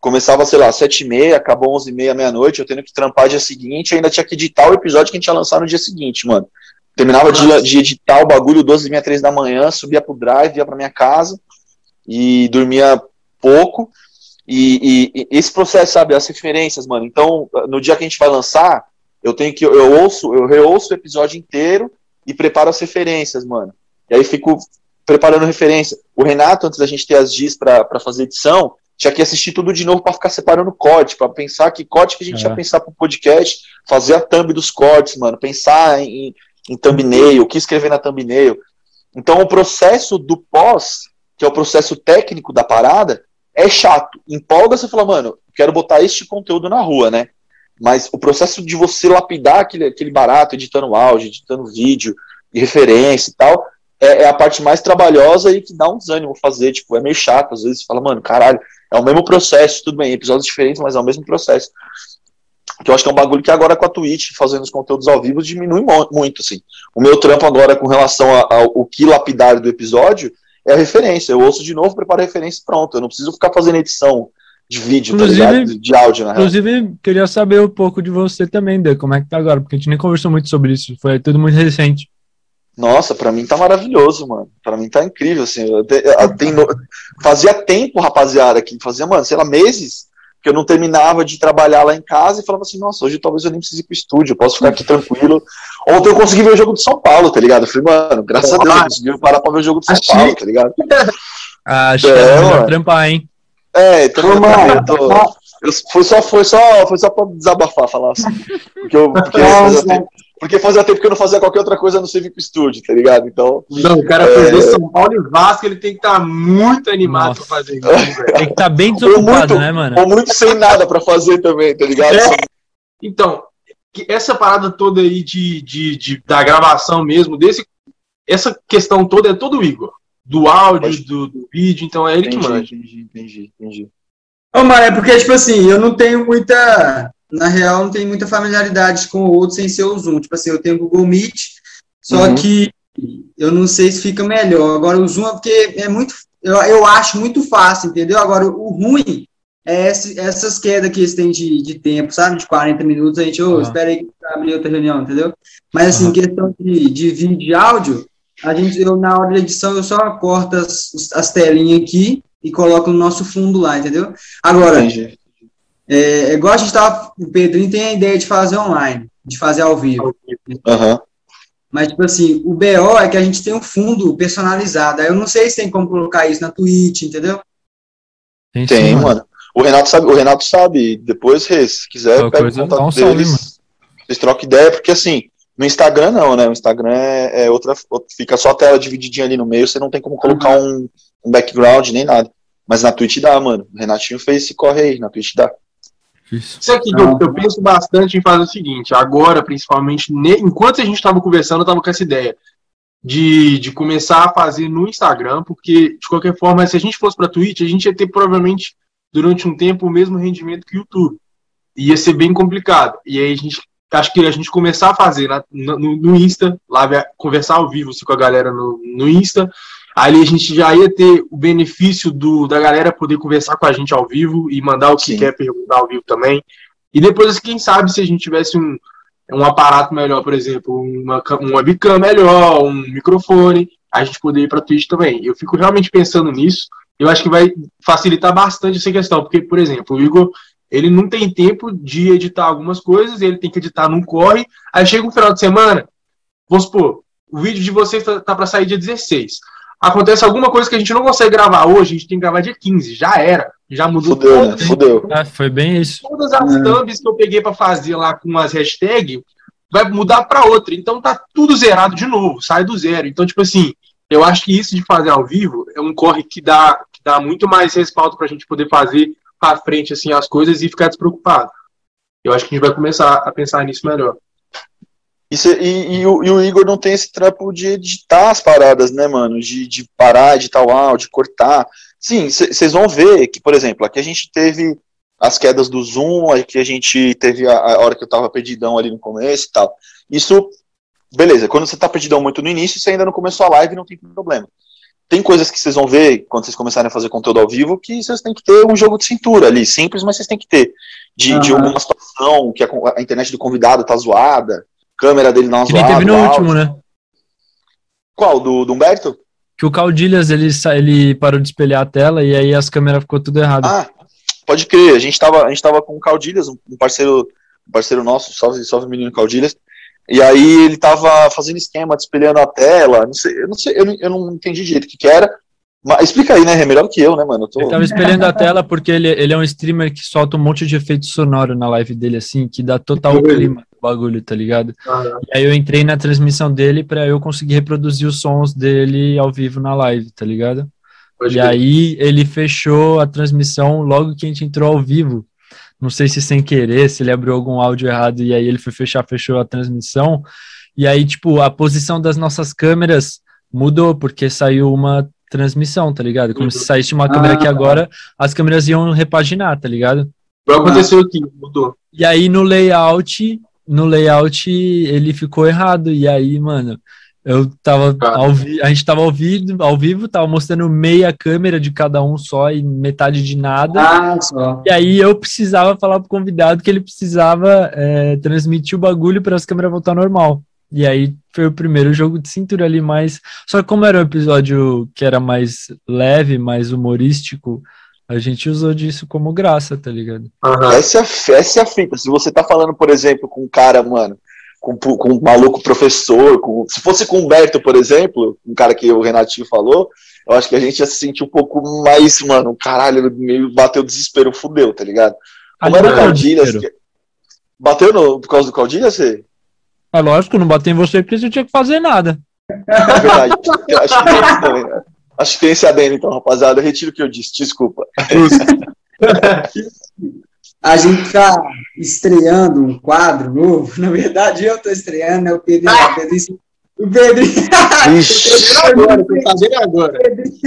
[SPEAKER 4] começava, sei lá, sete e meia, acabou onze e meia, meia-noite, eu tendo que trampar dia seguinte, ainda tinha que editar o episódio que a gente ia lançar no dia seguinte, mano. Terminava de, de, editar o bagulho, doze e meia, três da manhã, subia pro drive, ia pra minha casa e dormia pouco. E, e, e, esse processo, sabe, as referências, mano. Então, no dia que a gente vai lançar, eu tenho que, eu ouço, eu reouço o episódio inteiro e preparo as referências, mano. E aí fico preparando referência. O Renato, antes da gente ter as dias para fazer edição, tinha que assistir tudo de novo para ficar separando corte, para pensar que corte que a gente é. ia pensar pro podcast, fazer a thumb dos cortes, mano, pensar em, em thumbnail, o que escrever na thumbnail. Então, o processo do pós, que é o processo técnico da parada, é chato. Empolga você fala, mano, quero botar este conteúdo na rua, né? Mas o processo de você lapidar aquele, aquele barato, editando áudio, editando vídeo, e referência e tal, é, é, a parte mais trabalhosa e que dá um desânimo fazer. Tipo, é meio chato. Às vezes fala, mano, caralho, é o mesmo processo, tudo bem, episódios diferentes, mas é o mesmo processo. Que eu acho que é um bagulho que agora com a Twitch, fazendo os conteúdos ao vivo, diminui muito, assim. O meu trampo agora com relação ao que lapidar do episódio é a referência. Eu ouço de novo, preparo a referência pronto. Eu não preciso ficar fazendo edição de vídeo, tá inclusive, tá ligado? De áudio, na
[SPEAKER 3] Inclusive, real. queria saber um pouco de você também, Dê, como é que tá agora, porque a gente nem conversou muito sobre isso, foi tudo muito recente.
[SPEAKER 4] Nossa, para mim tá maravilhoso, mano. Para mim tá incrível, assim. Eu te, eu tenho, fazia tempo, rapaziada, que fazia, mano, sei lá, meses que eu não terminava de trabalhar lá em casa e falava assim, nossa, hoje talvez eu nem precise ir pro estúdio, eu posso ficar aqui tranquilo. Ontem eu consegui ver o jogo do São Paulo, tá ligado? Eu falei, mano, graças a Deus eu consegui parar pra ver o jogo do São Achei. Paulo, tá ligado?
[SPEAKER 3] Ah, acho é, que é melhor trampar, hein?
[SPEAKER 4] É, trampar, eu tô... Eu, foi, só, foi, só, foi só pra desabafar, falar assim. Porque, eu, porque, porque fazia tempo que eu não fazia qualquer outra coisa no Civic Studio, tá ligado? Então.
[SPEAKER 1] Não, o cara é... perder São Paulo e Vasco, ele tem que estar tá muito animado Nossa. pra fazer isso.
[SPEAKER 3] tem que estar tá bem desocupado,
[SPEAKER 4] muito,
[SPEAKER 3] né, mano?
[SPEAKER 4] Ou muito sem nada pra fazer também, tá ligado? É.
[SPEAKER 1] Então, essa parada toda aí de, de, de, da gravação mesmo, desse, essa questão toda é todo o Igor. Do áudio, do, do vídeo, então é ele entendi, que manda. Entendi, entendi, entendi.
[SPEAKER 2] Ô, mano, é porque, tipo assim, eu não tenho muita. Na real, não tenho muita familiaridade com o outro sem ser o Zoom. Tipo assim, eu tenho o Google Meet, só uhum. que eu não sei se fica melhor. Agora, o Zoom é porque é muito. Eu, eu acho muito fácil, entendeu? Agora, o ruim é esse, essas quedas que eles têm de, de tempo, sabe? De 40 minutos, a gente, ô, oh, uhum. espera aí que abrir outra reunião, entendeu? Mas, assim, uhum. questão de, de vídeo e áudio, a gente, eu, na hora da edição, eu só corto as, as telinhas aqui e coloca no nosso fundo lá, entendeu? Agora, é, é, igual a gente tava, o Pedrinho tem a ideia de fazer online, de fazer ao vivo.
[SPEAKER 4] Uhum.
[SPEAKER 2] Mas, tipo assim, o BO é que a gente tem um fundo personalizado. Aí eu não sei se tem como colocar isso na Twitch, entendeu?
[SPEAKER 4] Tem, tem mano. O Renato sabe, o Renato sabe. Depois, se quiser, pega o contato deles. Salve, vocês trocam ideia, porque assim, no Instagram não, né? O Instagram é, é outra, Fica só a tela divididinha ali no meio, você não tem como colocar uhum. um um background, nem nada. Mas na Twitch dá, mano. O Renatinho fez esse corre aí, na Twitch dá.
[SPEAKER 1] Isso aqui, eu, eu, penso bastante em fazer o seguinte, agora, principalmente, ne, enquanto a gente estava conversando, eu estava com essa ideia de, de começar a fazer no Instagram, porque, de qualquer forma, se a gente fosse para Twitch, a gente ia ter provavelmente, durante um tempo, o mesmo rendimento que o YouTube. Ia ser bem complicado. E aí a gente acho que a gente começar a fazer na, no, no, Insta, lá conversar ao vivo assim, com a galera no, no Insta, ali a gente já ia ter o benefício do, da galera poder conversar com a gente ao vivo e mandar o que Sim. quer perguntar ao vivo também. E depois, quem sabe, se a gente tivesse um, um aparato melhor, por exemplo, uma, uma webcam melhor, um microfone, a gente poder ir para Twitch também. Eu fico realmente pensando nisso. Eu acho que vai facilitar bastante essa questão, porque, por exemplo, o Igor, ele não tem tempo de editar algumas coisas, ele tem que editar num corre, aí chega um final de semana, vamos supor, o vídeo de vocês tá, tá para sair dia 16 acontece alguma coisa que a gente não consegue gravar hoje, a gente tem que gravar dia 15, já era, já mudou
[SPEAKER 4] fudeu, né? Fudeu.
[SPEAKER 3] É, foi bem isso.
[SPEAKER 1] Todas as é. thumbs que eu peguei para fazer lá com as hashtags vai mudar para outra, então tá tudo zerado de novo, sai do zero. Então, tipo assim, eu acho que isso de fazer ao vivo é um corre que dá, que dá muito mais respaldo para a gente poder fazer para frente assim as coisas e ficar despreocupado. Eu acho que a gente vai começar a pensar nisso melhor.
[SPEAKER 4] E, e, e, o, e, o, Igor não tem esse trampo de editar as paradas, né, mano? De, de parar, editar o áudio, cortar. Sim, vocês vão ver que, por exemplo, aqui a gente teve as quedas do Zoom, aqui a gente teve a, a hora que eu tava perdidão ali no começo e tal. Isso beleza, quando você tá perdidão muito no início, você ainda não começou a live, não tem problema. Tem coisas que vocês vão ver quando vocês começarem a fazer conteúdo ao vivo que vocês têm que ter um jogo de cintura ali, simples, mas vocês têm que ter. De, uhum. de alguma situação que a, a, internet do convidado tá zoada, câmera dele não
[SPEAKER 3] zoada. Que teve no último, né?
[SPEAKER 4] Qual? Do, do Humberto?
[SPEAKER 3] Que o Caldilhas, ele, ele parou de espelhar a tela e aí as câmeras ficou tudo errado.
[SPEAKER 4] Ah, pode crer. A gente tava, a gente tava com o Caldilhas, um parceiro, um parceiro nosso, salve, salve menino Caldilhas. E aí ele tava fazendo esquema, espelhando a tela, não sei, eu não sei, eu não, eu não entendi direito o que, que era. Mas explica aí, né? É melhor que eu, né, mano? Eu
[SPEAKER 3] tô... Ele tava espelhando a tela porque ele, ele é um streamer que solta um monte de efeito sonoro na live dele, assim, que dá total clima do bagulho, tá ligado? Ah, e aí eu entrei na transmissão dele para eu conseguir reproduzir os sons dele ao vivo na live, tá ligado? Pode e ver. aí ele fechou a transmissão logo que a gente entrou ao vivo. Não sei se sem querer, se ele abriu algum áudio errado e aí ele foi fechar, fechou a transmissão. E aí, tipo, a posição das nossas câmeras mudou, porque saiu uma transmissão, tá ligado? Como se saísse uma câmera aqui ah. agora, as câmeras iam repaginar, tá ligado?
[SPEAKER 1] O que aconteceu aqui, mudou.
[SPEAKER 3] E aí no layout, no layout ele ficou errado. E aí, mano, eu tava ao vi a gente tava ao vivo, ao vivo, tava mostrando meia câmera de cada um só e metade de nada. Ah, só. E aí eu precisava falar pro convidado que ele precisava é, transmitir o bagulho para as câmeras voltar normal. E aí foi o primeiro jogo de cintura ali mais. Só que como era um episódio que era mais leve, mais humorístico, a gente usou disso como graça, tá ligado?
[SPEAKER 4] Uhum. Essa, é, essa é a fita. Se você tá falando, por exemplo, com um cara, mano, com, com um maluco professor, com, se fosse com o Humberto, por exemplo, um cara que o Renatinho falou, eu acho que a gente ia se sentir um pouco mais, mano, caralho, meio bateu desespero, fudeu, tá ligado? Como era o Caldilhas? Que... Bateu no, por causa do Caldilhas, você?
[SPEAKER 3] É lógico, não bateu em você porque você não tinha que fazer nada.
[SPEAKER 4] É verdade. acho que tem isso também, né? Acho que tem esse adendo, então, rapaziada. Eu retiro o que eu disse, desculpa.
[SPEAKER 2] a gente está estreando um quadro novo. Na verdade, eu estou estreando, né? O Pedro. Ah! Pedro o Pedrinho. agora, agora. Pedrinho,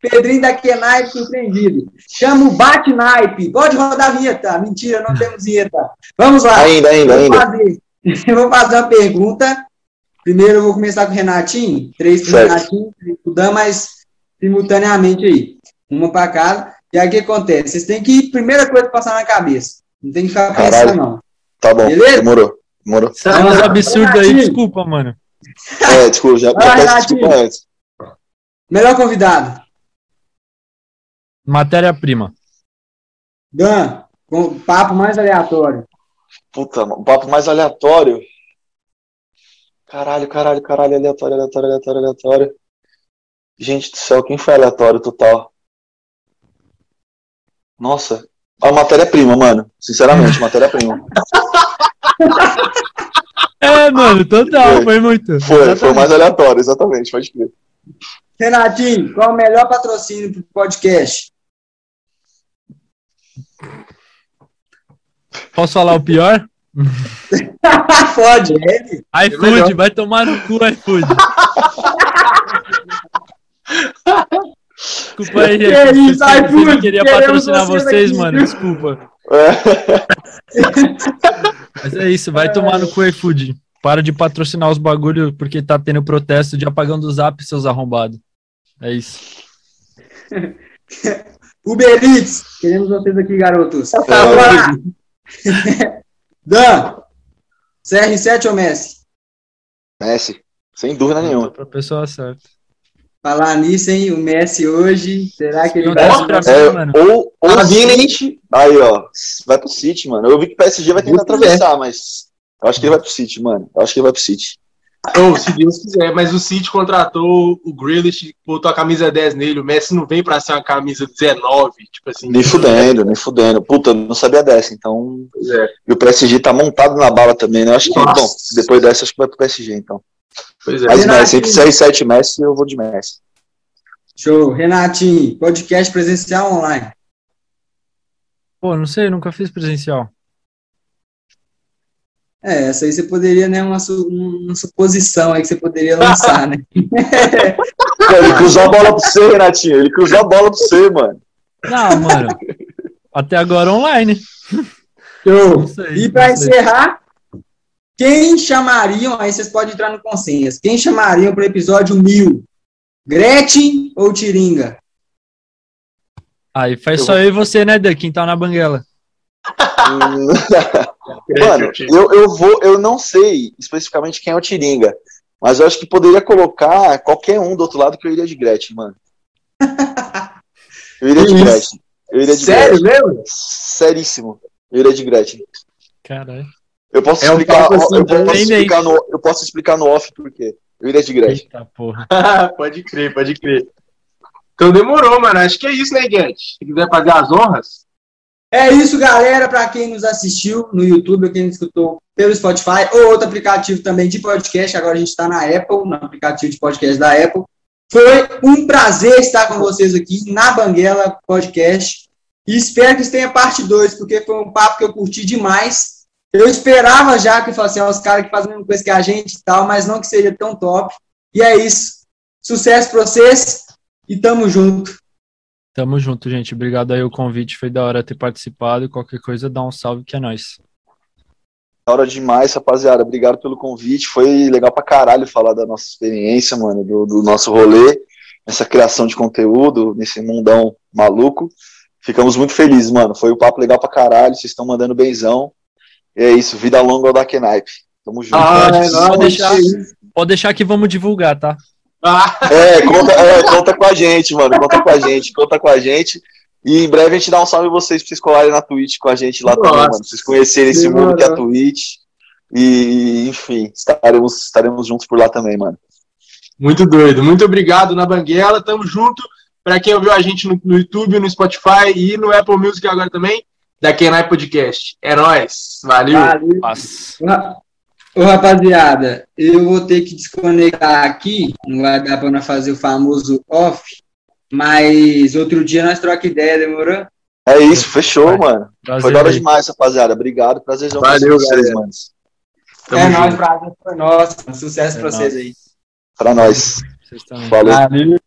[SPEAKER 2] Pedrinho da Kenaipe surpreendido. Chama o Bate Naipe. Pode rodar a vinheta. Mentira, não temos vinheta. Vamos lá.
[SPEAKER 4] Ainda, ainda,
[SPEAKER 2] eu
[SPEAKER 4] ainda.
[SPEAKER 2] Fazer, eu vou fazer uma pergunta. Primeiro eu vou começar com o Renatinho. Três para o Renatinho, três para o Dan, mas simultaneamente aí. Uma para cada. E aí o que acontece? Vocês têm que, primeira coisa, passar na cabeça. Não tem que ficar pensando, não.
[SPEAKER 4] Tá bom, Beleza? demorou. Demorou.
[SPEAKER 3] Tá uns absurdos aí, desculpa, mano.
[SPEAKER 4] É, desculpa, já, já peço desculpa antes.
[SPEAKER 2] Melhor convidado.
[SPEAKER 3] Matéria-prima.
[SPEAKER 2] Dan, com papo mais aleatório.
[SPEAKER 4] Puta, um papo mais aleatório. Caralho, caralho, caralho, aleatório, aleatório, aleatório, aleatório. Gente do céu, quem foi aleatório total? Nossa, a matéria-prima, mano. Sinceramente, matéria-prima.
[SPEAKER 3] É, mano, total, foi, foi muito.
[SPEAKER 4] Foi, exatamente. foi mais aleatório, exatamente, pode crer.
[SPEAKER 2] Renatinho, qual é o melhor patrocínio pro podcast?
[SPEAKER 3] Posso falar o pior?
[SPEAKER 2] Pode,
[SPEAKER 3] é. iFood, vai tomar no cu, iFood. Desculpa aí, gente. É isso, iFood. Eu queria patrocinar vocês, aqui, mano. Desculpa. Mas é isso, vai tomar no cu, iFood. Para de patrocinar os bagulho porque tá tendo protesto de apagando o zap, seus arrombados. É isso.
[SPEAKER 2] Uber Eats, queremos vocês aqui, garotos. É. Dan, CR7 ou Messi?
[SPEAKER 4] Messi, sem dúvida nenhuma.
[SPEAKER 3] Pra pessoa certa.
[SPEAKER 2] Falar nisso, hein? O Messi hoje, será que ele vai.
[SPEAKER 4] É, mano. ou ou a City, aí, ó, vai pro City, mano. Eu vi que o PSG vai tentar atravessar, mas eu acho que ele vai pro City, mano. Eu acho que ele vai pro City.
[SPEAKER 1] Ou, se Deus quiser, mas o City contratou o Grealish, botou a camisa 10 nele, o Messi não vem pra ser uma camisa 19, tipo assim.
[SPEAKER 4] Nem fudendo, nem fudendo. Puta, não sabia dessa, então. É. E o PSG tá montado na bala também, né? Eu acho que, Nossa. bom, depois dessa, acho que vai pro PSG, então. Pois é. Mas Messi, entre 6 e 7 Messi, eu vou de Messi.
[SPEAKER 2] Show. Renatinho, podcast presencial online?
[SPEAKER 3] Pô, não sei, nunca fiz presencial.
[SPEAKER 2] É, essa aí você poderia, né, uma, uma suposição aí que você poderia lançar, né?
[SPEAKER 4] ele cruzou a bola pra você, Renatinho. Ele cruzou a bola pra você, mano.
[SPEAKER 3] Não, mano. Até agora online.
[SPEAKER 2] Show. Sei, e para encerrar, quem chamariam, aí vocês podem entrar no consenso, quem chamariam para o episódio 1000? Gretchen ou Tiringa?
[SPEAKER 3] Aí faz eu só vou... eu e você, né, Dan? Quem tá na banguela.
[SPEAKER 4] Mano, eu, eu vou, eu não sei especificamente quem é o Tiringa, mas eu acho que poderia colocar qualquer um do outro lado que eu iria de Gretchen, mano. Eu iria de Gretchen. Eu iria de
[SPEAKER 2] Sério Gretchen. mesmo?
[SPEAKER 4] Seríssimo. Eu iria de Gretchen.
[SPEAKER 3] Caralho.
[SPEAKER 4] Eu posso é explicar, um assim, eu, posso explicar no, eu posso explicar no off por quê. Eu iria de Gretchen. Eita
[SPEAKER 1] porra. pode crer, pode crer. Então demorou, mano. Acho que é isso, né, Guedes? Se quiser fazer as honras.
[SPEAKER 2] É isso, galera. Para quem nos assistiu no YouTube, quem escutou pelo Spotify ou outro aplicativo também de podcast, agora a gente está na Apple, no aplicativo de podcast da Apple. Foi um prazer estar com vocês aqui na Banguela Podcast. E espero que tenha parte 2, porque foi um papo que eu curti demais. Eu esperava já que fosse assim, os caras que fazem a mesma coisa que a gente e tal, mas não que seja tão top. E é isso. Sucesso para vocês e tamo junto.
[SPEAKER 3] Tamo junto, gente. Obrigado aí o convite, foi da hora ter participado. Qualquer coisa, dá um salve que é nóis.
[SPEAKER 4] Da hora demais, rapaziada. Obrigado pelo convite. Foi legal pra caralho falar da nossa experiência, mano, do, do nosso rolê, essa criação de conteúdo, nesse mundão maluco. Ficamos muito felizes, mano. Foi um papo legal pra caralho. Vocês estão mandando benzão. E é isso. Vida longa ao da Knipe. Tamo junto.
[SPEAKER 3] Ah, pode, é, pode, deixar, pode deixar que vamos divulgar, tá?
[SPEAKER 4] Ah. É, conta, é, conta com a gente, mano. Conta com a gente, conta com a gente. E em breve a gente dá um salve vocês pra vocês colarem na Twitch com a gente lá Nossa. também, mano. Pra vocês conhecerem esse mundo que é a Twitch. E, enfim, estaremos, estaremos juntos por lá também, mano.
[SPEAKER 1] Muito doido. Muito obrigado na Banguela. Tamo junto. Pra quem ouviu a gente no, no YouTube, no Spotify e no Apple Music agora também, da Kenai Podcast. É nóis. Valeu. Valeu.
[SPEAKER 2] Ô, rapaziada, eu vou ter que desconectar aqui, não vai dar para fazer o famoso off, mas outro dia nós troca ideia, demorou?
[SPEAKER 4] É isso, fechou, vai. mano. Prazer, foi da hora demais, rapaziada. Obrigado, prazerzão
[SPEAKER 1] Valeu, vocês, mano.
[SPEAKER 2] É nóis, prazer foi nosso. Sucesso é pra vocês aí.
[SPEAKER 4] Pra nós. Valeu. Valeu.